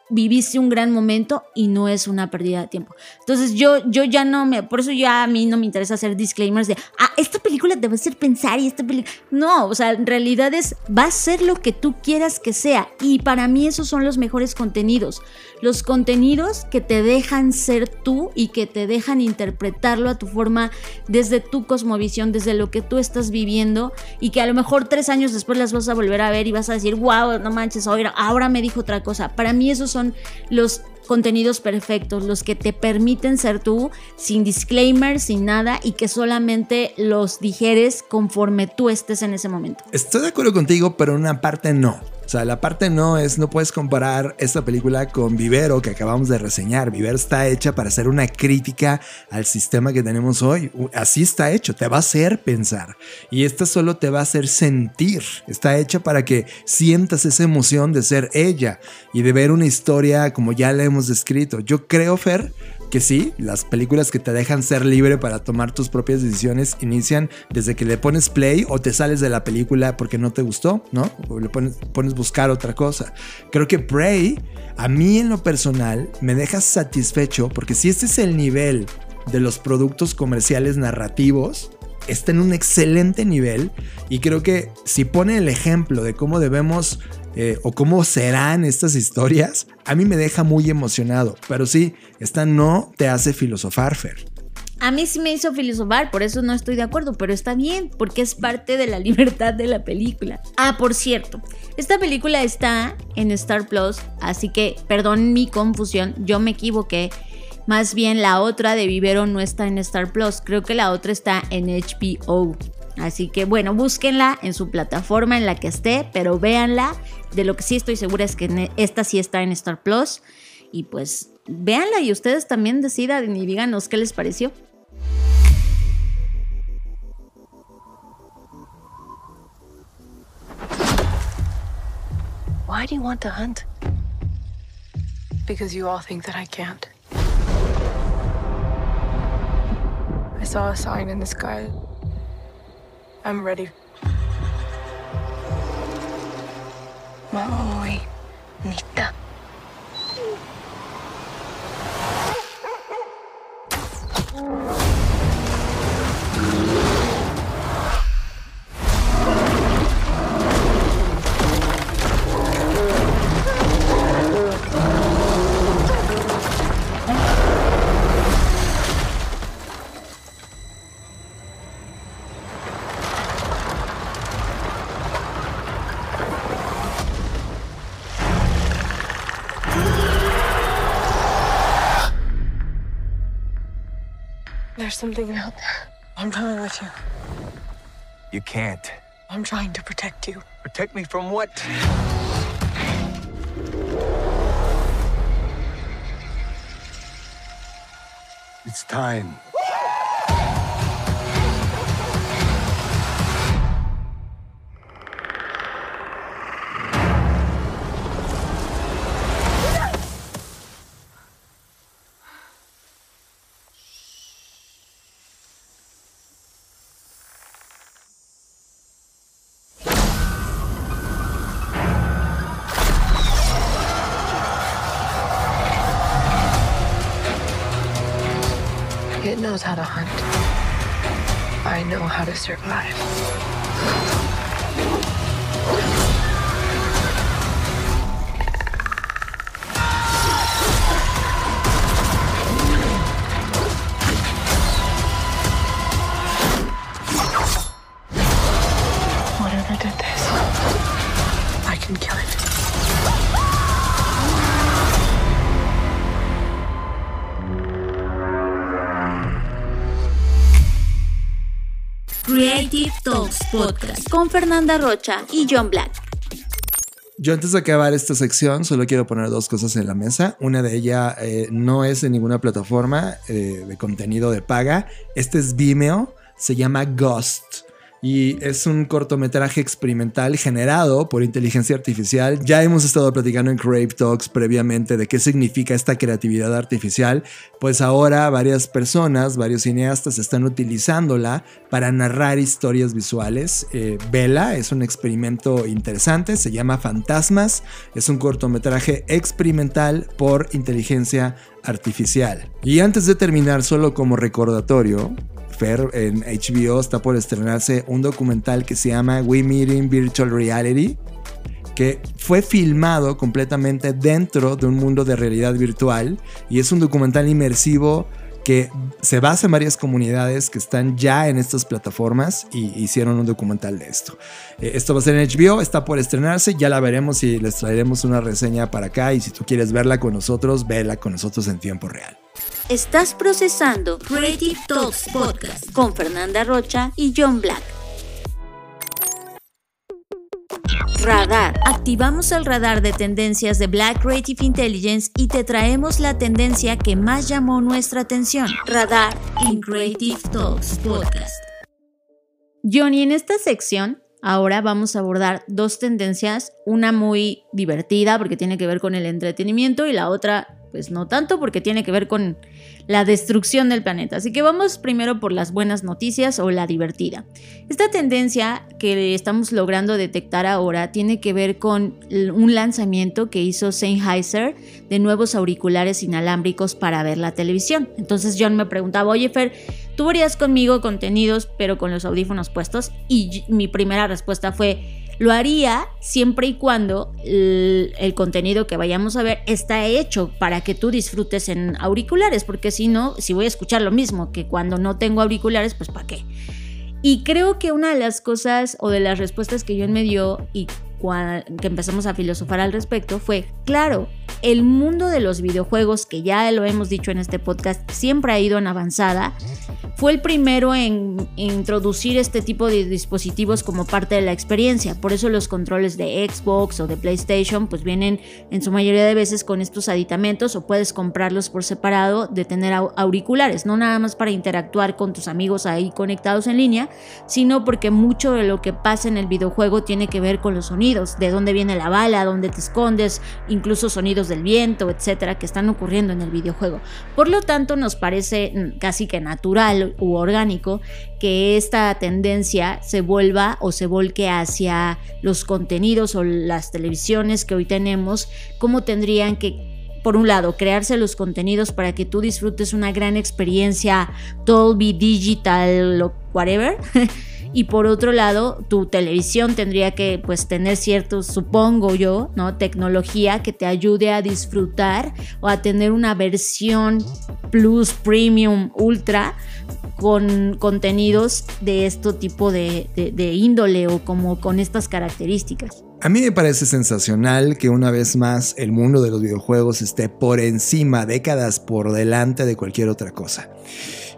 [SPEAKER 5] viviste un gran momento y no es una pérdida de tiempo. Entonces yo, yo ya no me, por eso ya a mí no me interesa hacer disclaimers de, ah, esta película te va a hacer pensar y esta película... No, o sea, en realidad es, va a ser lo que tú quieras que sea. Y para mí esos son los mejores contenidos. Los contenidos que te dejan ser tú y que te dejan interpretarlo a tu forma desde tu cosmovisión, desde lo que tú estás viviendo y que a lo mejor tres años después las vas a volver a ver y vas a decir, wow, no manches, ahora, ahora me dijo otra cosa. Para mí esos son los contenidos perfectos, los que te permiten ser tú sin disclaimer, sin nada y que solamente los digeres conforme tú estés en ese momento.
[SPEAKER 4] Estoy de acuerdo contigo, pero en una parte no. O sea, la parte no es, no puedes comparar esta película con Vivero que acabamos de reseñar. Vivero está hecha para hacer una crítica al sistema que tenemos hoy. Así está hecho, te va a hacer pensar. Y esta solo te va a hacer sentir. Está hecha para que sientas esa emoción de ser ella y de ver una historia como ya la hemos descrito. Yo creo, Fer, que sí, las películas que te dejan ser libre para tomar tus propias decisiones inician desde que le pones play o te sales de la película porque no te gustó, ¿no? O le pones, pones buscar otra cosa. Creo que Prey, a mí en lo personal, me deja satisfecho porque si este es el nivel de los productos comerciales narrativos, está en un excelente nivel y creo que si pone el ejemplo de cómo debemos eh, o cómo serán estas historias, a mí me deja muy emocionado. Pero sí, esta no te hace filosofar, Fer.
[SPEAKER 5] A mí sí me hizo filosofar, por eso no estoy de acuerdo, pero está bien, porque es parte de la libertad de la película. Ah, por cierto, esta película está en Star Plus, así que perdón mi confusión, yo me equivoqué. Más bien la otra de Vivero no está en Star Plus, creo que la otra está en HBO. Así que bueno, búsquenla en su plataforma en la que esté, pero véanla. De lo que sí estoy segura es que esta sí está en Star Plus. Y pues véanla y ustedes también decidan y díganos qué les pareció.
[SPEAKER 8] Why do you want to hunt? Because you all think that I can't. Saw a sign in the sky. I'm ready. Maui, Nita. There's something out there. I'm coming with you.
[SPEAKER 9] You can't.
[SPEAKER 8] I'm trying to protect you.
[SPEAKER 9] Protect me from what? It's time.
[SPEAKER 8] Survive.
[SPEAKER 5] Talks con Fernanda Rocha y John Black.
[SPEAKER 4] Yo antes de acabar esta sección solo quiero poner dos cosas en la mesa. Una de ellas eh, no es en ninguna plataforma eh, de contenido de paga. Este es Vimeo, se llama Ghost. Y es un cortometraje experimental generado por inteligencia artificial. Ya hemos estado platicando en Crave Talks previamente de qué significa esta creatividad artificial. Pues ahora varias personas, varios cineastas están utilizándola para narrar historias visuales. Eh, Vela es un experimento interesante, se llama Fantasmas. Es un cortometraje experimental por inteligencia artificial. Y antes de terminar, solo como recordatorio, Fer, en HBO está por estrenarse un documental que se llama We Meet in Virtual Reality, que fue filmado completamente dentro de un mundo de realidad virtual y es un documental inmersivo que se basa en varias comunidades que están ya en estas plataformas y hicieron un documental de esto. Eh, esto va a ser en HBO, está por estrenarse, ya la veremos y les traeremos una reseña para acá y si tú quieres verla con nosotros, vela con nosotros en tiempo real.
[SPEAKER 5] Estás procesando Creative Talks Podcast con Fernanda Rocha y John Black. Radar. Activamos el radar de tendencias de Black Creative Intelligence y te traemos la tendencia que más llamó nuestra atención. Radar en Creative Talks Podcast. Johnny, en esta sección ahora vamos a abordar dos tendencias, una muy divertida porque tiene que ver con el entretenimiento y la otra pues no tanto porque tiene que ver con la destrucción del planeta. Así que vamos primero por las buenas noticias o la divertida. Esta tendencia que estamos logrando detectar ahora tiene que ver con un lanzamiento que hizo Sennheiser de nuevos auriculares inalámbricos para ver la televisión. Entonces John me preguntaba, oye Fer, ¿tú verías conmigo contenidos pero con los audífonos puestos? Y mi primera respuesta fue, lo haría siempre y cuando el, contenido que vayamos a ver está hecho para que tú disfrutes en auriculares, porque si no, si voy a escuchar lo mismo que cuando no tengo auriculares, pues ¿para qué? Y creo que una de las cosas o de las respuestas que John me dio y que empezamos a filosofar al respecto fue, claro, el mundo de los videojuegos, que ya lo hemos dicho en este podcast, siempre ha ido en avanzada, fue el primero en introducir este tipo de dispositivos como parte de la experiencia. Por eso los controles de Xbox o de PlayStation pues vienen en su mayoría de veces con estos aditamentos o puedes comprarlos por separado de tener auriculares, no nada más para interactuar con tus amigos ahí conectados en línea, sino porque mucho de lo que pasa en el videojuego tiene que ver con los sonidos, de dónde viene la bala, dónde te escondes, incluso sonidos del viento, etcétera, que están ocurriendo en el videojuego. Por lo tanto, nos parece mm, casi que natural u orgánico que esta tendencia se vuelva o se volque hacia los contenidos o las televisiones que hoy tenemos, como tendrían que por un lado, crearse los contenidos para que tú disfrutes una gran experiencia Dolby Digital whatever. y por otro lado tu televisión tendría que pues tener cierto, supongo yo, ¿no? Tecnología que te ayude a disfrutar o a tener una versión plus, premium, ultra con contenidos de este tipo de, de índole o como con estas características.
[SPEAKER 4] A mí me parece sensacional que una vez más el mundo de los videojuegos esté por encima, décadas por delante de cualquier otra cosa.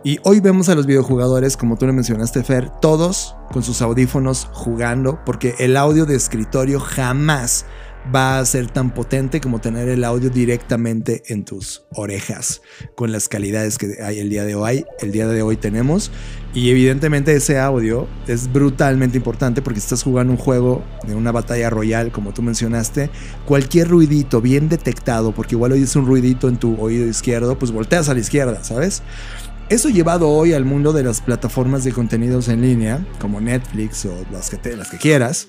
[SPEAKER 4] Y hoy vemos a los videojugadores, como tú le mencionaste, Fer, todos con sus audífonos jugando, porque el audio de escritorio jamás va a ser tan potente como tener el audio directamente en tus orejas con las calidades que hay el día de hoy, el día de hoy tenemos y evidentemente ese audio es brutalmente importante porque estás jugando un juego de una batalla royal como tú mencionaste, cualquier ruidito bien detectado, porque igual oyes un ruidito en tu oído izquierdo, pues volteas a la izquierda, ¿sabes? Eso llevado hoy al mundo de las plataformas de contenidos en línea, como Netflix o las que, las que quieras,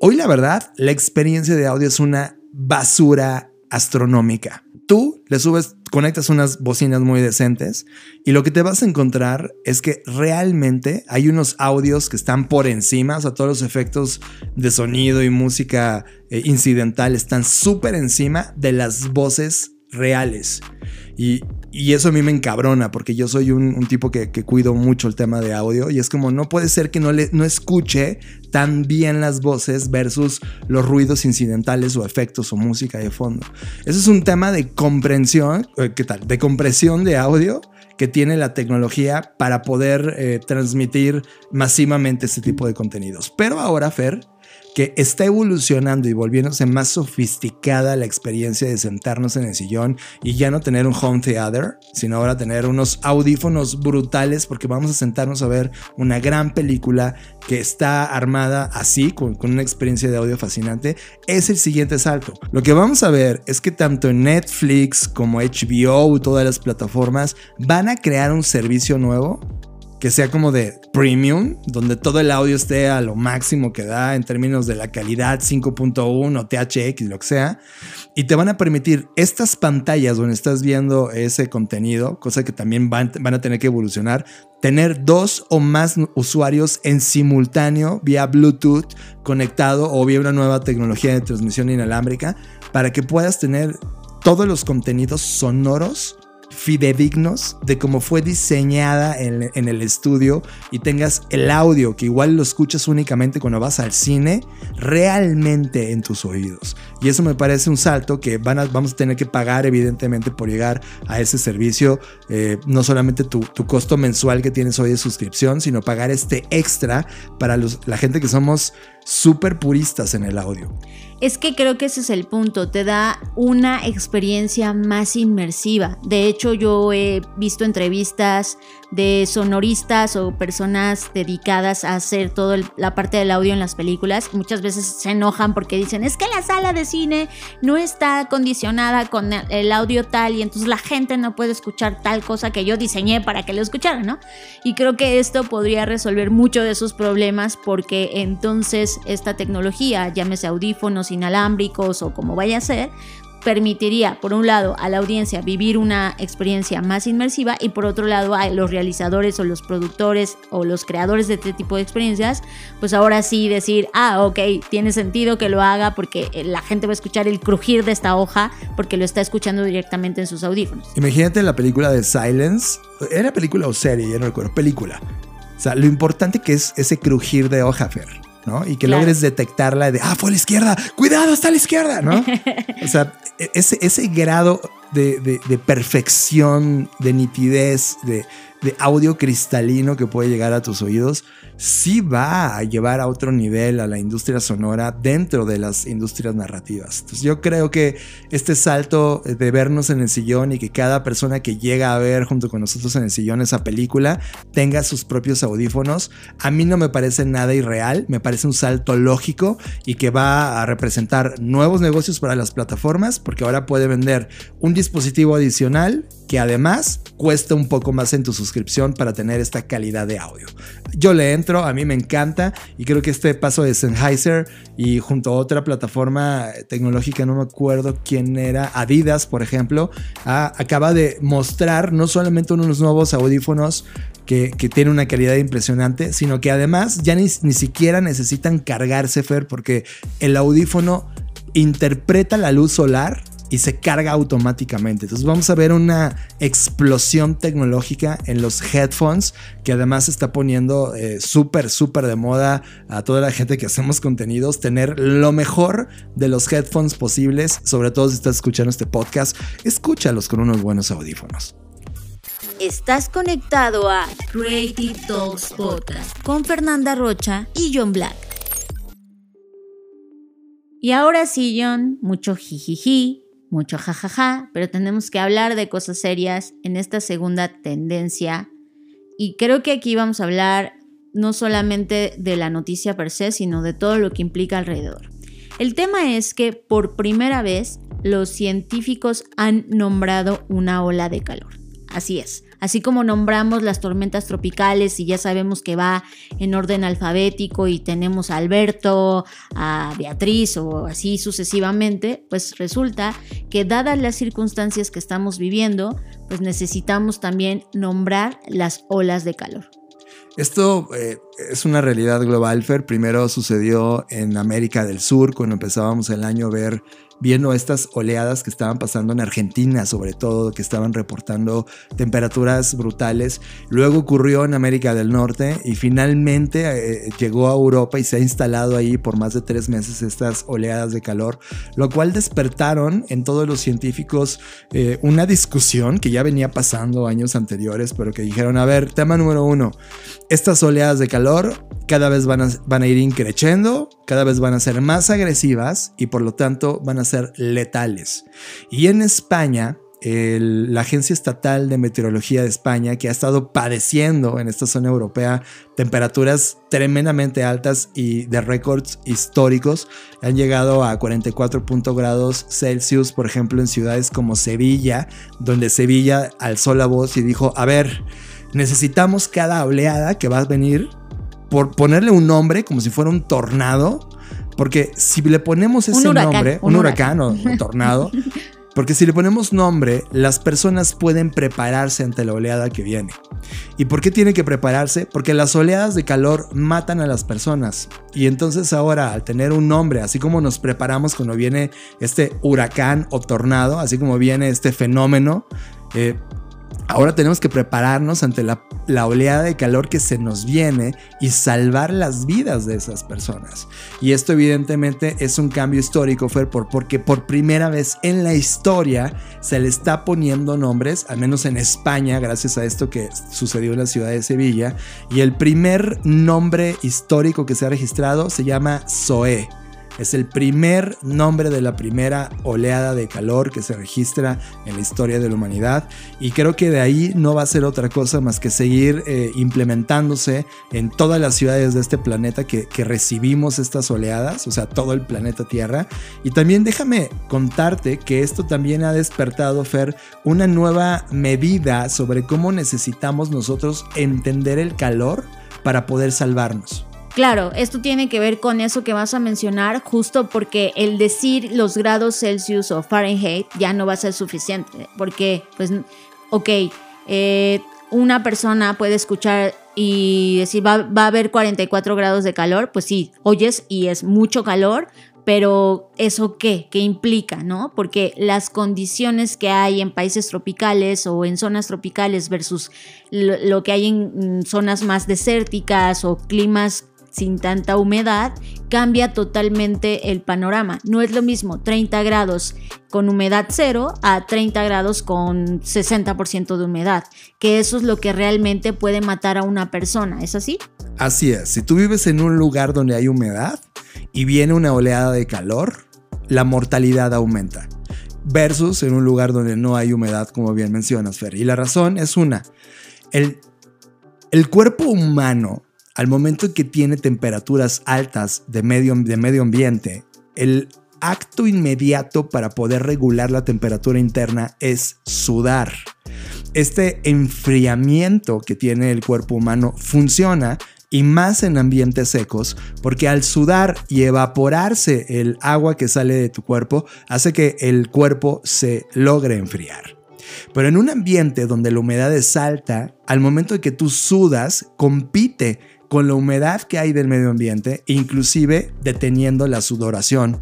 [SPEAKER 4] hoy la verdad, la experiencia de audio es una basura astronómica. Tú le subes, conectas unas bocinas muy decentes y lo que te vas a encontrar es que realmente hay unos audios que están por encima, o sea, todos los efectos de sonido y música eh, incidental están súper encima de las voces reales. Y, eso a mí me encabrona porque yo soy un, tipo que, cuido mucho el tema de audio y es como no puede ser que no, le, no escuche tan bien las voces versus los ruidos incidentales o efectos o música de fondo. Eso es un tema de comprensión, eh, ¿qué tal? De compresión de audio que tiene la tecnología para poder eh, transmitir masivamente este tipo de contenidos. Pero ahora, Fer, que está evolucionando y volviéndose más sofisticada la experiencia de sentarnos en el sillón y ya no tener un home theater, sino ahora tener unos audífonos brutales porque vamos a sentarnos a ver una gran película que está armada así, con, una experiencia de audio fascinante, es el siguiente salto. Lo que vamos a ver es que tanto Netflix como HBO todas las plataformas van a crear un servicio nuevo que sea como de premium, donde todo el audio esté a lo máximo que da en términos de la calidad 5.1, THX, lo que sea, y te van a permitir estas pantallas donde estás viendo ese contenido, cosa que también van, van a tener que evolucionar, tener dos o más usuarios en simultáneo vía Bluetooth conectado o vía una nueva tecnología de transmisión inalámbrica para que puedas tener todos los contenidos sonoros fidedignos de cómo fue diseñada en, el estudio y tengas el audio que igual lo escuchas únicamente cuando vas al cine realmente en tus oídos. Y eso me parece un salto que van a, vamos a tener que pagar evidentemente por llegar a ese servicio, eh, no solamente tu, costo mensual que tienes hoy de suscripción, sino pagar este extra para la gente que somos súper puristas en el audio.
[SPEAKER 5] Es que creo que ese es el punto, te da una experiencia más inmersiva. De hecho, yo he visto entrevistas de sonoristas o personas dedicadas a hacer toda la parte del audio en las películas. Muchas veces se enojan porque dicen, es que la sala de cine no está acondicionada con el audio tal y entonces la gente no puede escuchar tal cosa que yo diseñé para que lo escucharan, ¿no? Y creo que esto podría resolver mucho de esos problemas porque entonces esta tecnología, llámese audífonos inalámbricos o como vaya a ser, permitiría, por un lado, a la audiencia vivir una experiencia más inmersiva y por otro lado, a los realizadores o los productores o los creadores de este tipo de experiencias, pues ahora sí decir, ah, ok, tiene sentido que lo haga porque eh, la gente va a escuchar el crujir de esta hoja porque lo está escuchando directamente en sus audífonos.
[SPEAKER 4] Imagínate la película de Silence, ¿era película o serie? Ya no recuerdo, película. O sea, lo importante que es ese crujir de hoja, Fer. ¿No? Y que
[SPEAKER 5] Claro.
[SPEAKER 4] logres detectarla de, ah, fue a la izquierda, cuidado, está a la izquierda, ¿no? o sea, e- ese, ese grado de, de- de perfección, de nitidez, de, de audio cristalino que puede llegar a tus oídos, sí va a llevar a otro nivel a la industria sonora dentro de las industrias narrativas. Yo creo que este salto de vernos en el sillón y que cada persona que llega a ver junto con nosotros en el sillón esa película tenga sus propios audífonos, a mí no me parece nada irreal, me parece un salto lógico y que va a representar nuevos negocios para las plataformas porque ahora puede vender un dispositivo adicional que además cuesta un poco más en tu suscripción para tener esta calidad de audio. Yo le entro, a mí me encanta y creo que este paso de Sennheiser y junto a otra plataforma tecnológica, no me acuerdo quién era, Adidas, por ejemplo, acaba de mostrar no solamente unos nuevos audífonos que, que tienen una calidad impresionante, sino que además ya ni, ni siquiera necesitan cargarse, Fer, porque el audífono interpreta la luz solar y se carga automáticamente. Entonces vamos a ver una explosión tecnológica en los headphones que además está poniendo eh, súper, súper de moda a toda la gente que hacemos contenidos, tener lo mejor de los headphones posibles, sobre todo si estás escuchando este podcast, escúchalos con unos buenos audífonos.
[SPEAKER 5] Estás conectado a Creative Talks Podcast con Fernanda Rocha y John Black. Y ahora sí, John, mucho jijiji, mucho jajaja, pero tenemos que hablar de cosas serias en esta segunda tendencia. Y creo que aquí vamos a hablar no solamente de la noticia per se, sino de todo lo que implica alrededor. El tema es que por primera vez los científicos han nombrado una ola de calor. Así es. Así como nombramos las tormentas tropicales y ya sabemos que va en orden alfabético y tenemos a Alberto, a Beatriz o así sucesivamente, pues resulta que dadas las circunstancias que estamos viviendo, pues necesitamos también nombrar las olas de calor.
[SPEAKER 4] Esto eh, es una realidad global, Fer. Primero sucedió en América del Sur, cuando empezábamos el año a ver, viendo estas oleadas que estaban pasando en Argentina, sobre todo, que estaban reportando temperaturas brutales. Luego ocurrió en América del Norte y finalmente eh, llegó a Europa y se ha instalado ahí por más de tres meses estas oleadas de calor, lo cual despertaron en todos los científicos eh, una discusión que ya venía pasando años anteriores, pero que dijeron, a ver, tema número uno, estas oleadas de calor cada vez van a, van a ir increciendo, cada vez van a ser más agresivas y por lo tanto van a ser letales. Y en España, el- la Agencia Estatal de Meteorología de España, que ha estado padeciendo en esta zona europea temperaturas tremendamente altas y de récords históricos, han llegado a 44 punto grados Celsius, por ejemplo, en ciudades como Sevilla, donde Sevilla alzó la voz y dijo, a ver, necesitamos cada oleada que va a venir por ponerle un nombre como si fuera un tornado, porque si le ponemos ese
[SPEAKER 5] huracán,
[SPEAKER 4] nombre,
[SPEAKER 5] un
[SPEAKER 4] un, huracán, o un tornado, porque si le ponemos nombre, las personas pueden prepararse ante la oleada que viene. ¿Y por qué tienen que prepararse? Porque las oleadas de calor matan a las personas. Y entonces ahora, al tener un nombre, así como nos preparamos cuando viene este huracán o tornado, así como viene este fenómeno, eh, Ahora tenemos que prepararnos ante la, oleada de calor que se nos viene y salvar las vidas de esas personas. Y esto evidentemente es un cambio histórico, Fer, por, porque por primera vez en la historia se le está poniendo nombres, al menos en España, gracias a esto que sucedió en la ciudad de Sevilla. Y el primer nombre histórico que se ha registrado se llama Zoé. Es el primer nombre de la primera oleada de calor que se registra en la historia de la humanidad y creo que de ahí no va a ser otra cosa más que seguir eh, implementándose en todas las ciudades de este planeta que, que recibimos estas oleadas, o sea, todo el planeta Tierra. Y también déjame contarte que esto también ha despertado, Fer, una nueva medida sobre cómo necesitamos nosotros entender el calor para poder salvarnos.
[SPEAKER 5] Claro, esto tiene que ver con eso que vas a mencionar, justo porque el decir los grados Celsius o Fahrenheit ya no va a ser suficiente, porque, pues, ok, eh, una persona puede escuchar y decir va, va, a haber 44 grados de calor, pues sí, oyes y es mucho calor, pero ¿eso qué? ¿Qué implica? ¿No? Porque las condiciones que hay en países tropicales o en zonas tropicales versus lo, lo que hay en zonas más desérticas o climas sin tanta humedad, cambia totalmente el panorama. No es lo mismo 30 grados con humedad cero a 30 grados con 60% de humedad, que eso es lo que realmente puede matar a una persona, ¿es así?
[SPEAKER 4] Así es, si tú vives en un lugar donde hay humedad y viene una oleada de calor, la mortalidad aumenta. Versus en un lugar donde no hay humedad, como bien mencionas, Fer. Y la razón es una. El, el cuerpo humano al momento en que tiene temperaturas altas de medio, de medio ambiente, el acto inmediato para poder regular la temperatura interna es sudar. Este enfriamiento que tiene el cuerpo humano funciona y más en ambientes secos, porque al sudar y evaporarse el agua que sale de tu cuerpo hace que el cuerpo se logre enfriar. Pero en un ambiente donde la humedad es alta, al momento de que tú sudas, compite con la humedad que hay del medio ambiente, inclusive deteniendo la sudoración.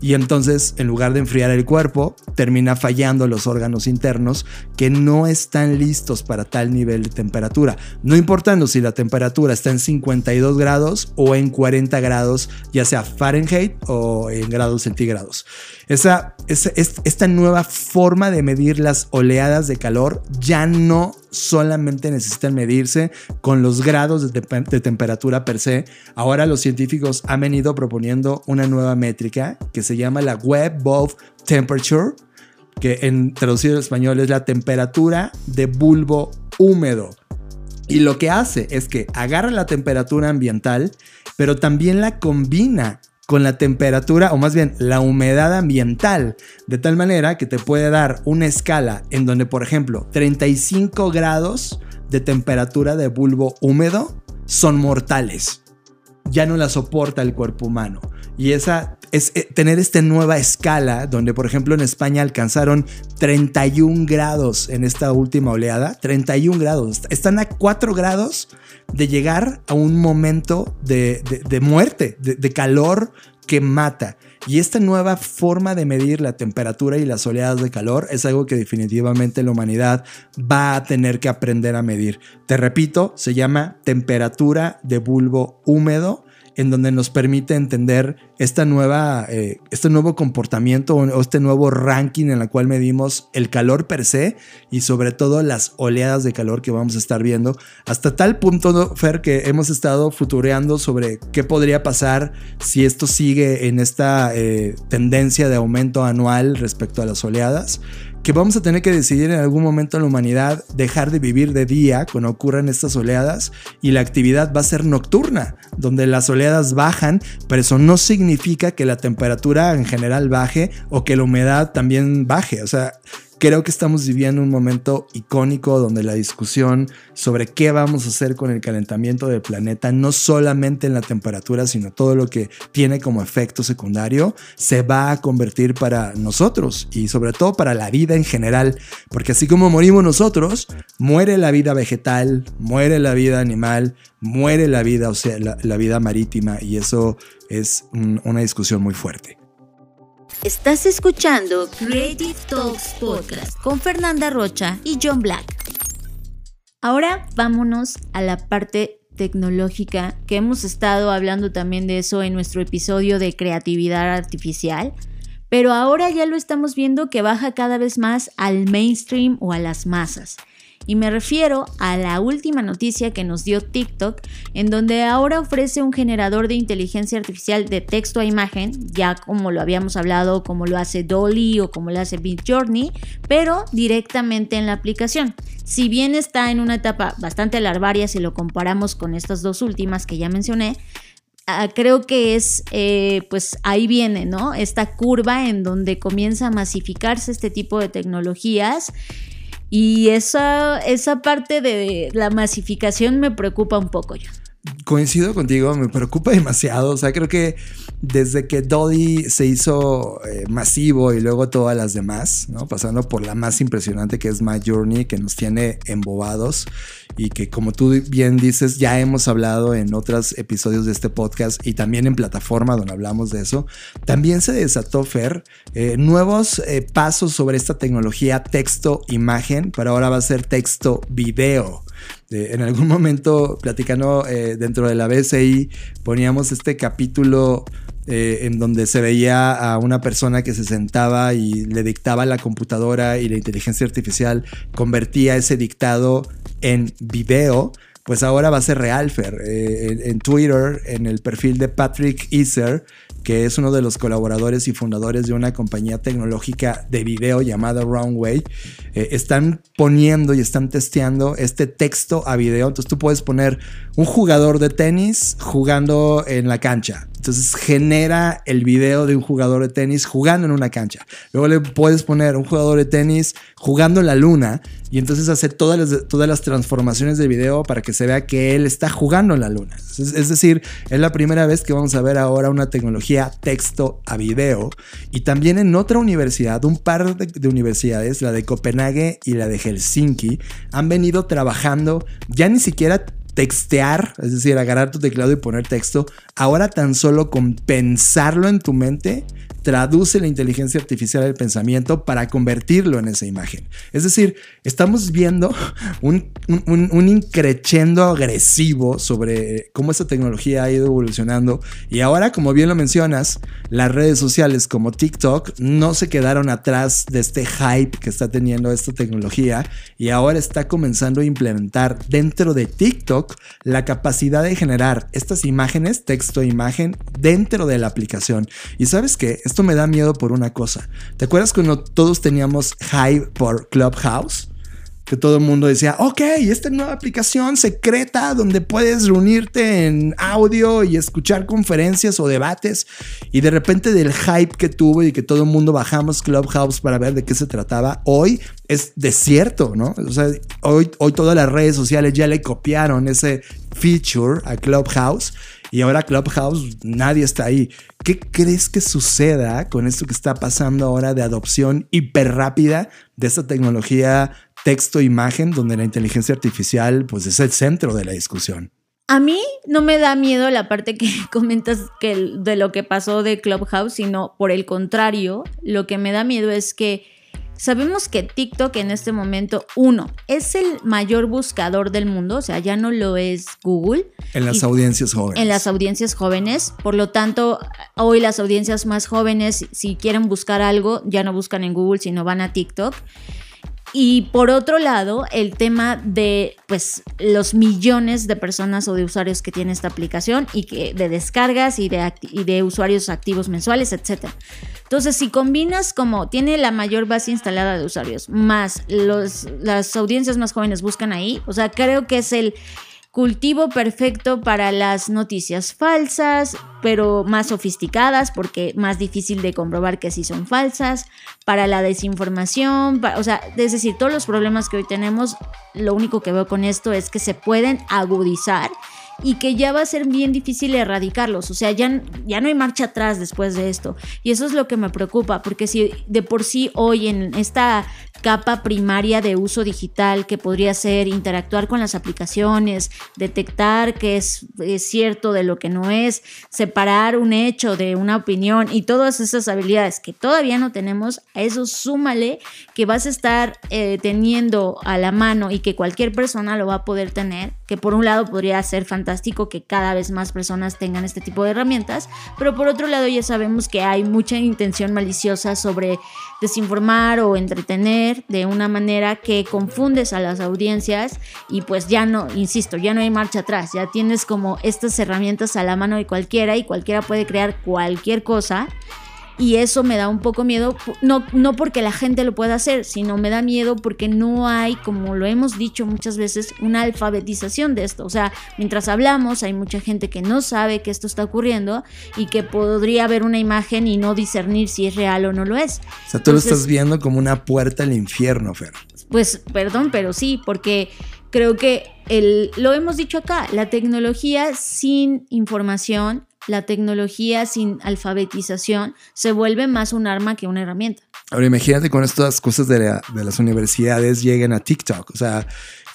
[SPEAKER 4] Y entonces, en lugar de enfriar el cuerpo, termina fallando los órganos internos que no están listos para tal nivel de temperatura. No importando si la temperatura está en 52 grados o en 40 grados, ya sea Fahrenheit o en grados centígrados. Esa, esta nueva forma de medir las oleadas de calor ya no solamente necesitan medirse con los grados de, de, temperatura per se. Ahora los científicos han venido proponiendo una nueva métrica que se llama la Web Bulb Temperature, que en traducido al español es la temperatura de bulbo húmedo. Y lo que hace es que agarra la temperatura ambiental, pero también la combina con la temperatura, o más bien la humedad ambiental, de tal manera que te puede dar una escala en donde, por ejemplo, 35 grados de temperatura de bulbo húmedo son mortales. Ya no la soporta el cuerpo humano. Y esa es eh, tener esta nueva escala, donde por ejemplo en España alcanzaron 31 grados en esta última oleada, 31 grados. Están a 4 grados de llegar a un momento de, de, muerte, de calor que mata. Y esta nueva forma de medir la temperatura y las oleadas de calor es algo que definitivamente la humanidad va a tener que aprender a medir. Te repito, se llama temperatura de bulbo húmedo en donde nos permite entender esta nueva, eh, este nuevo comportamiento o este nuevo ranking en la cual medimos el calor per se y sobre todo las oleadas de calor que vamos a estar viendo. Hasta tal punto, Fer, que hemos estado futureando sobre qué podría pasar si esto sigue en esta eh, tendencia de aumento anual respecto a las oleadas que vamos a tener que decidir en algún momento en la humanidad dejar de vivir de día cuando ocurran estas oleadas y la actividad va a ser nocturna, donde las oleadas bajan, pero eso no significa que la temperatura en general baje o que la humedad también baje. O sea, Creo que estamos viviendo un momento icónico donde la discusión sobre qué vamos a hacer con el calentamiento del planeta, no solamente en la temperatura, sino todo lo que tiene como efecto secundario, se va a convertir para nosotros y sobre todo para la vida en general, porque así como morimos nosotros, muere la vida vegetal, muere la vida animal, muere la vida, o sea, la, vida marítima y eso es un, una discusión muy fuerte.
[SPEAKER 5] Estás escuchando Creative Talks Podcast con Fernanda Rocha y John Black. Ahora vámonos a la parte tecnológica, que hemos estado hablando también de eso en nuestro episodio de creatividad artificial, pero ahora ya lo estamos viendo que baja cada vez más al mainstream o a las masas. Y me refiero a la última noticia que nos dio TikTok, en donde ahora ofrece un generador de inteligencia artificial de texto a imagen, ya como lo habíamos hablado, como lo hace Dolly o como lo hace Journey, pero directamente en la aplicación. Si bien está en una etapa bastante larvaria si lo comparamos con estas dos últimas que ya mencioné, ah, creo que es, eh, pues ahí viene, ¿no? Esta curva en donde comienza a masificarse este tipo de tecnologías y esa, esa parte de la masificación me preocupa un poco yo.
[SPEAKER 4] Coincido contigo, me preocupa demasiado. O sea, creo que desde que Dolly se hizo eh, masivo y luego todas las demás, ¿no? Pasando por la más impresionante que es My Journey, que nos tiene embobados y que como tú bien dices, ya hemos hablado en otros episodios de este podcast y también en plataforma donde hablamos de eso. También se desató, Fer, eh, nuevos eh, pasos sobre esta tecnología texto-imagen, pero ahora va a ser texto-video en algún momento, platicando eh, dentro de la BCI, poníamos este capítulo eh, en donde se veía a una persona que se sentaba y le dictaba la computadora y la inteligencia artificial convertía ese dictado en video. Pues ahora va a ser real, Fer. Eh, en, Twitter, en el perfil de Patrick Iser, que es uno de los colaboradores y fundadores de una compañía tecnológica de video llamada Runway, eh, están poniendo y están testeando este texto a video. Entonces tú puedes poner un jugador de tenis jugando en la cancha. Entonces genera el video de un jugador de tenis jugando en una cancha. Luego le puedes poner un jugador de tenis jugando en la luna y entonces hace todas las, todas las transformaciones de video para que se vea que él está jugando en la luna. Es, decir, es la primera vez que vamos a ver ahora una tecnología texto a video. Y también en otra universidad, un par de, de universidades, la de Copenhague y la de Helsinki, han venido trabajando ya ni siquiera textear, es decir, agarrar tu teclado y poner texto, ahora tan solo con pensarlo en tu mente, traduce la inteligencia artificial del pensamiento para convertirlo en esa imagen. Es decir, estamos viendo un, un, increchendo agresivo sobre cómo esta tecnología ha ido evolucionando y ahora, como bien lo mencionas, las redes sociales como TikTok no se quedaron atrás de este hype que está teniendo esta tecnología y ahora está comenzando a implementar dentro de TikTok la capacidad de generar estas imágenes, texto e imagen, dentro de la aplicación. Y sabes que esto me da miedo por una cosa. ¿Te acuerdas cuando todos teníamos hype por Clubhouse? que todo el mundo decía, ok, esta nueva aplicación secreta donde puedes reunirte en audio y escuchar conferencias o debates. Y de repente del hype que tuvo y que todo el mundo bajamos Clubhouse para ver de qué se trataba, hoy es desierto, ¿no? O sea, hoy, hoy todas las redes sociales ya le copiaron ese feature a Clubhouse y ahora Clubhouse nadie está ahí. ¿Qué crees que suceda con esto que está pasando ahora de adopción hiper rápida de esta tecnología texto-imagen donde la inteligencia artificial pues es el centro de la discusión?
[SPEAKER 5] A mí no me da miedo la parte que comentas que de lo que pasó de Clubhouse, sino por el contrario, lo que me da miedo es que Sabemos que TikTok en este momento, uno, es el mayor buscador del mundo, o sea, ya no lo es Google.
[SPEAKER 4] En las audiencias jóvenes.
[SPEAKER 5] En las audiencias jóvenes. Por lo tanto, hoy las audiencias más jóvenes, si quieren buscar algo, ya no buscan en Google, sino van a TikTok. Y por otro lado, el tema de pues los millones de personas o de usuarios que tiene esta aplicación y que de descargas y de, usuarios activos mensuales, etc. Entonces, si combinas como tiene la mayor base instalada de usuarios, más los, las audiencias más jóvenes buscan ahí, o sea, creo que es el cultivo perfecto para las noticias falsas, pero más sofisticadas porque más difícil de comprobar que sí son falsas, para la desinformación, o sea, es decir, todos los problemas que hoy tenemos, lo único que veo con esto es que se pueden agudizar y que ya va a ser bien difícil erradicarlos. O sea, ya, ya no hay marcha atrás después de esto. Y eso es lo que me preocupa, porque si de por sí hoy en esta capa primaria de uso digital que podría ser interactuar con las aplicaciones, detectar qué es, cierto de lo que no es, separar un hecho de una opinión y todas esas habilidades que todavía no tenemos, a eso súmale que vas a estar eh, teniendo a la mano y que cualquier persona lo va a poder tener, que por un lado podría ser fantástico fantástico que cada vez más personas tengan este tipo de herramientas, pero por otro lado ya sabemos que hay mucha intención maliciosa sobre desinformar o entretener de una manera que confundes a las audiencias y pues ya no, insisto, ya no hay marcha atrás, ya tienes como estas herramientas a la mano de cualquiera y cualquiera puede crear cualquier cosa y eso me da un poco miedo, no, no porque la gente lo pueda hacer, sino me da miedo porque no hay, como lo hemos dicho muchas veces, una alfabetización de esto. O sea, mientras hablamos hay mucha gente que no sabe que esto está ocurriendo y que podría ver una imagen y no discernir si es real o no lo es.
[SPEAKER 4] O sea, tú lo estás viendo como una puerta al infierno, Fer.
[SPEAKER 5] Pues perdón, pero sí, porque creo que el, lo hemos dicho acá, la tecnología sin información la tecnología sin alfabetización se vuelve más un arma que una herramienta.
[SPEAKER 4] Ahora imagínate con estas cosas de, las universidades lleguen a TikTok, o sea,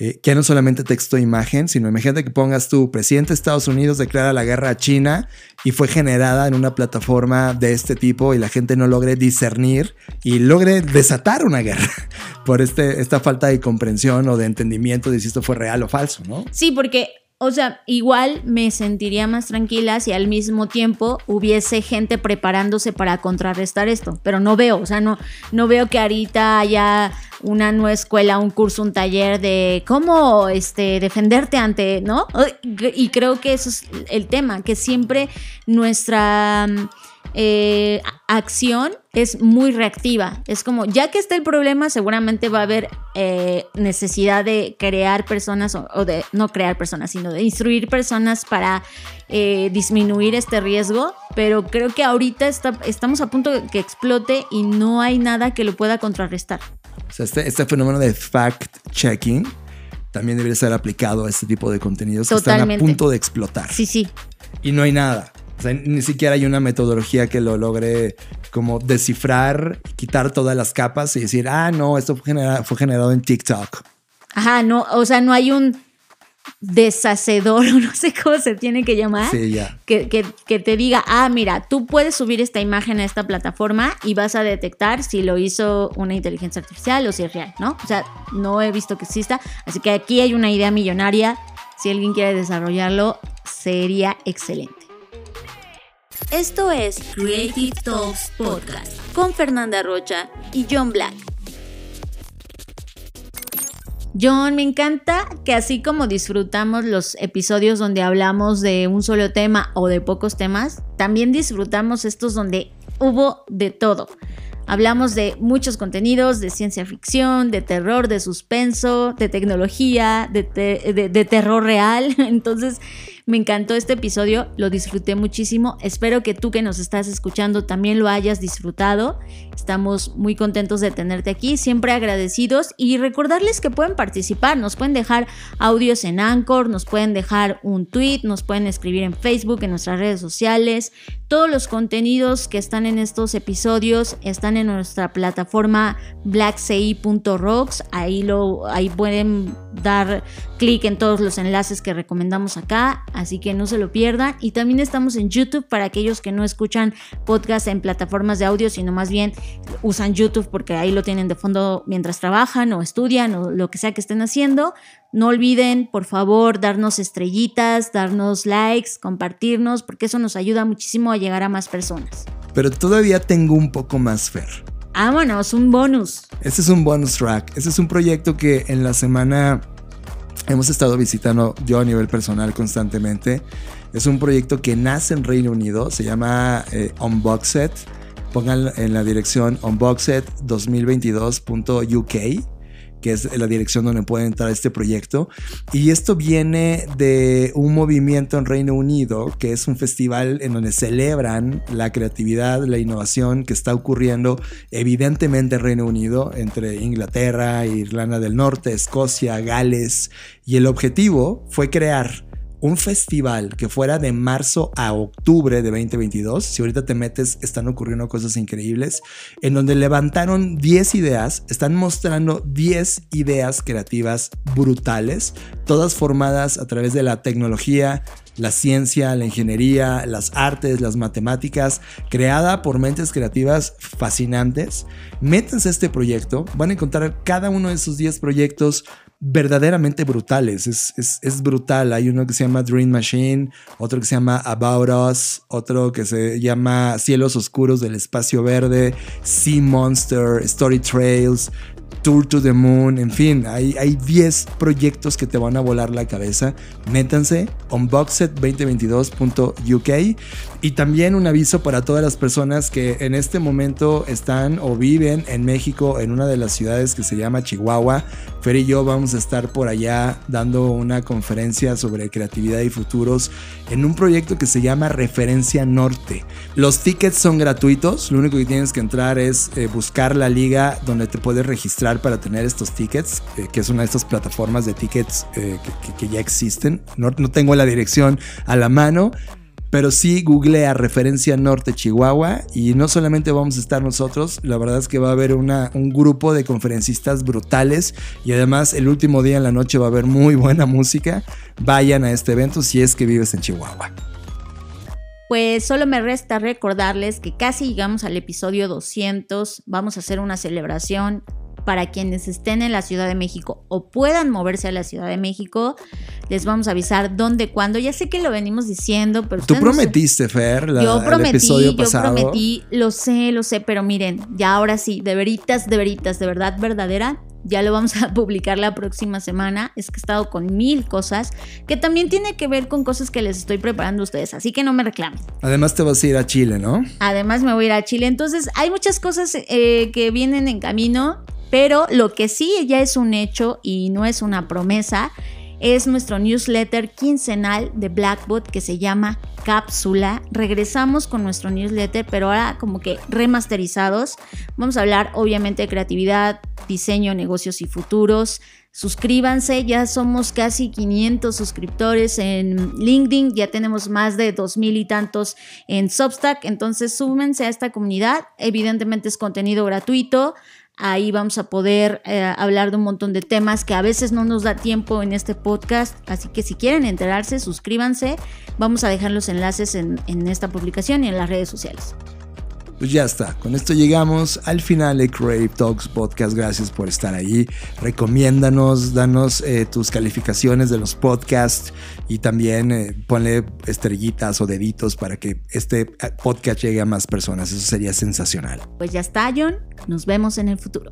[SPEAKER 4] eh, que no solamente texto e imagen, sino imagínate que pongas tu presidente de Estados Unidos declara la guerra a China y fue generada en una plataforma de este tipo y la gente no logre discernir y logre desatar una guerra por este, esta falta de comprensión o de entendimiento de si esto fue real o falso, ¿no?
[SPEAKER 5] Sí, porque o sea, igual me sentiría más tranquila si al mismo tiempo hubiese gente preparándose para contrarrestar esto, pero no veo, o sea, no, no veo que ahorita haya una nueva escuela, un curso, un taller de cómo este, defenderte ante, ¿no? Y creo que eso es el tema, que siempre nuestra eh, acción es muy reactiva. Es como, ya que está el problema, seguramente va a haber eh, necesidad de crear personas, o, de no crear personas, sino de instruir personas para eh, disminuir este riesgo. Pero creo que ahorita está, estamos a punto de que explote y no hay nada que lo pueda contrarrestar.
[SPEAKER 4] O sea, este, este fenómeno de fact-checking también debería ser aplicado a este tipo de contenidos que están a punto de explotar.
[SPEAKER 5] Sí, sí.
[SPEAKER 4] Y no hay nada. O sea, ni siquiera hay una metodología que lo logre como descifrar, quitar todas las capas y decir, ah, no, esto fue generado, fue generado en TikTok.
[SPEAKER 5] Ajá, no, o sea, no hay un deshacedor, o no sé cómo se tiene que llamar,
[SPEAKER 4] sí, ya.
[SPEAKER 5] que, que, te diga, ah, mira, tú puedes subir esta imagen a esta plataforma y vas a detectar si lo hizo una inteligencia artificial o si es real, ¿no? O sea, no he visto que exista, así que aquí hay una idea millonaria, si alguien quiere desarrollarlo, sería excelente. Esto es Creative Talks Podcast con Fernanda Rocha y John Black. John, me encanta que así como disfrutamos los episodios donde hablamos de un solo tema o de pocos temas, también disfrutamos estos donde hubo de todo. Hablamos de muchos contenidos, de ciencia ficción, de terror, de suspenso, de tecnología, de, de terror real. Entonces, me encantó este episodio, lo disfruté muchísimo. Espero que tú que nos estás escuchando también lo hayas disfrutado. Estamos muy contentos de tenerte aquí, siempre agradecidos y recordarles que pueden participar, nos pueden dejar audios en Anchor, nos pueden dejar un tweet, nos pueden escribir en Facebook, en nuestras redes sociales. Todos los contenidos que están en estos episodios están en nuestra plataforma blackci.rocks. Ahí, lo, ahí pueden dar clic en todos los enlaces que recomendamos acá así que no se lo pierdan. Y también estamos en YouTube para aquellos que no escuchan podcast en plataformas de audio, sino más bien usan YouTube porque ahí lo tienen de fondo mientras trabajan o estudian o lo que sea que estén haciendo. No olviden, por favor, darnos estrellitas, darnos likes, compartirnos, porque eso nos ayuda muchísimo a llegar a más personas.
[SPEAKER 4] Pero todavía tengo un poco más fer.
[SPEAKER 5] Vámonos, un bonus.
[SPEAKER 4] Este es un bonus track. Este es un proyecto que en la semana hemos estado visitando yo a nivel personal constantemente. Es un proyecto que nace en Reino Unido, se llama eh, Unboxed. Pongan en la dirección unboxed2022.uk que es la dirección donde puede entrar este proyecto. Y esto viene de un movimiento en Reino Unido, que es un festival en donde celebran la creatividad, la innovación que está ocurriendo evidentemente en Reino Unido, entre Inglaterra, Irlanda del Norte, Escocia, Gales. Y el objetivo fue crear un festival que fuera de marzo a octubre de 2022, si ahorita te metes, están ocurriendo cosas increíbles, en donde levantaron 10 ideas, están mostrando 10 ideas creativas brutales, todas formadas a través de la tecnología, la ciencia, la ingeniería, las artes, las matemáticas, creada por mentes creativas fascinantes. Métanse a este proyecto, van a encontrar cada uno de esos 10 proyectos verdaderamente brutales. Es, es, es, brutal. Hay uno que se llama Dream Machine, otro que se llama About Us, otro que se llama Cielos Oscuros del Espacio Verde, Sea Monster, Story Trails. Tour to the Moon, en fin, hay, hay 10 proyectos que te van a volar la cabeza. Métanse, unboxed2022.uk. Y también un aviso para todas las personas que en este momento están o viven en México, en una de las ciudades que se llama Chihuahua. Fer y yo vamos a estar por allá dando una conferencia sobre creatividad y futuros en un proyecto que se llama Referencia Norte. Los tickets son gratuitos, lo único que tienes que entrar es eh, buscar la liga donde te puedes registrar para tener estos tickets, eh, que es una de estas plataformas de tickets eh, que, ya existen. No, no tengo la dirección a la mano, pero sí googlea referencia Norte Chihuahua y no solamente vamos a estar nosotros, la verdad es que va a haber una, un grupo de conferencistas brutales y además el último día en la noche va a haber muy buena música. Vayan a este evento si es que vives en Chihuahua.
[SPEAKER 5] Pues solo me resta recordarles que casi llegamos al episodio 200, vamos a hacer una celebración para quienes estén en la Ciudad de México o puedan moverse a la Ciudad de México, les vamos a avisar dónde, cuándo. Ya sé que lo venimos diciendo, pero...
[SPEAKER 4] Tú prometiste, Fer, la,
[SPEAKER 5] yo prometí,
[SPEAKER 4] el episodio
[SPEAKER 5] yo
[SPEAKER 4] pasado.
[SPEAKER 5] prometí, lo sé, lo sé, pero miren, ya ahora sí, de veritas, de veritas, de verdad verdadera, ya lo vamos a publicar la próxima semana. Es que he estado con mil cosas que también tiene que ver con cosas que les estoy preparando a ustedes, así que no me reclamen.
[SPEAKER 4] Además te vas a ir a Chile, ¿no?
[SPEAKER 5] Además me voy a ir a Chile, entonces hay muchas cosas eh, que vienen en camino, pero lo que sí ya es un hecho y no es una promesa es nuestro newsletter quincenal de Blackbot que se llama Cápsula. Regresamos con nuestro newsletter, pero ahora como que remasterizados. Vamos a hablar obviamente de creatividad, diseño, negocios y futuros. Suscríbanse, ya somos casi 500 suscriptores en LinkedIn, ya tenemos más de 2.000 y tantos en Substack, entonces súmense a esta comunidad. Evidentemente es contenido gratuito. Ahí vamos a poder eh, hablar de un montón de temas que a veces no nos da tiempo en este podcast. Así que si quieren enterarse, suscríbanse. Vamos a dejar los enlaces en, en esta publicación y en las redes sociales.
[SPEAKER 4] Pues ya está, con esto llegamos al final de Crave Talks Podcast. Gracias por estar ahí. Recomiéndanos, danos eh, tus calificaciones de los podcasts y también eh, ponle estrellitas o deditos para que este eh, podcast llegue a más personas. Eso sería sensacional.
[SPEAKER 5] Pues ya está, John. Nos vemos en el futuro.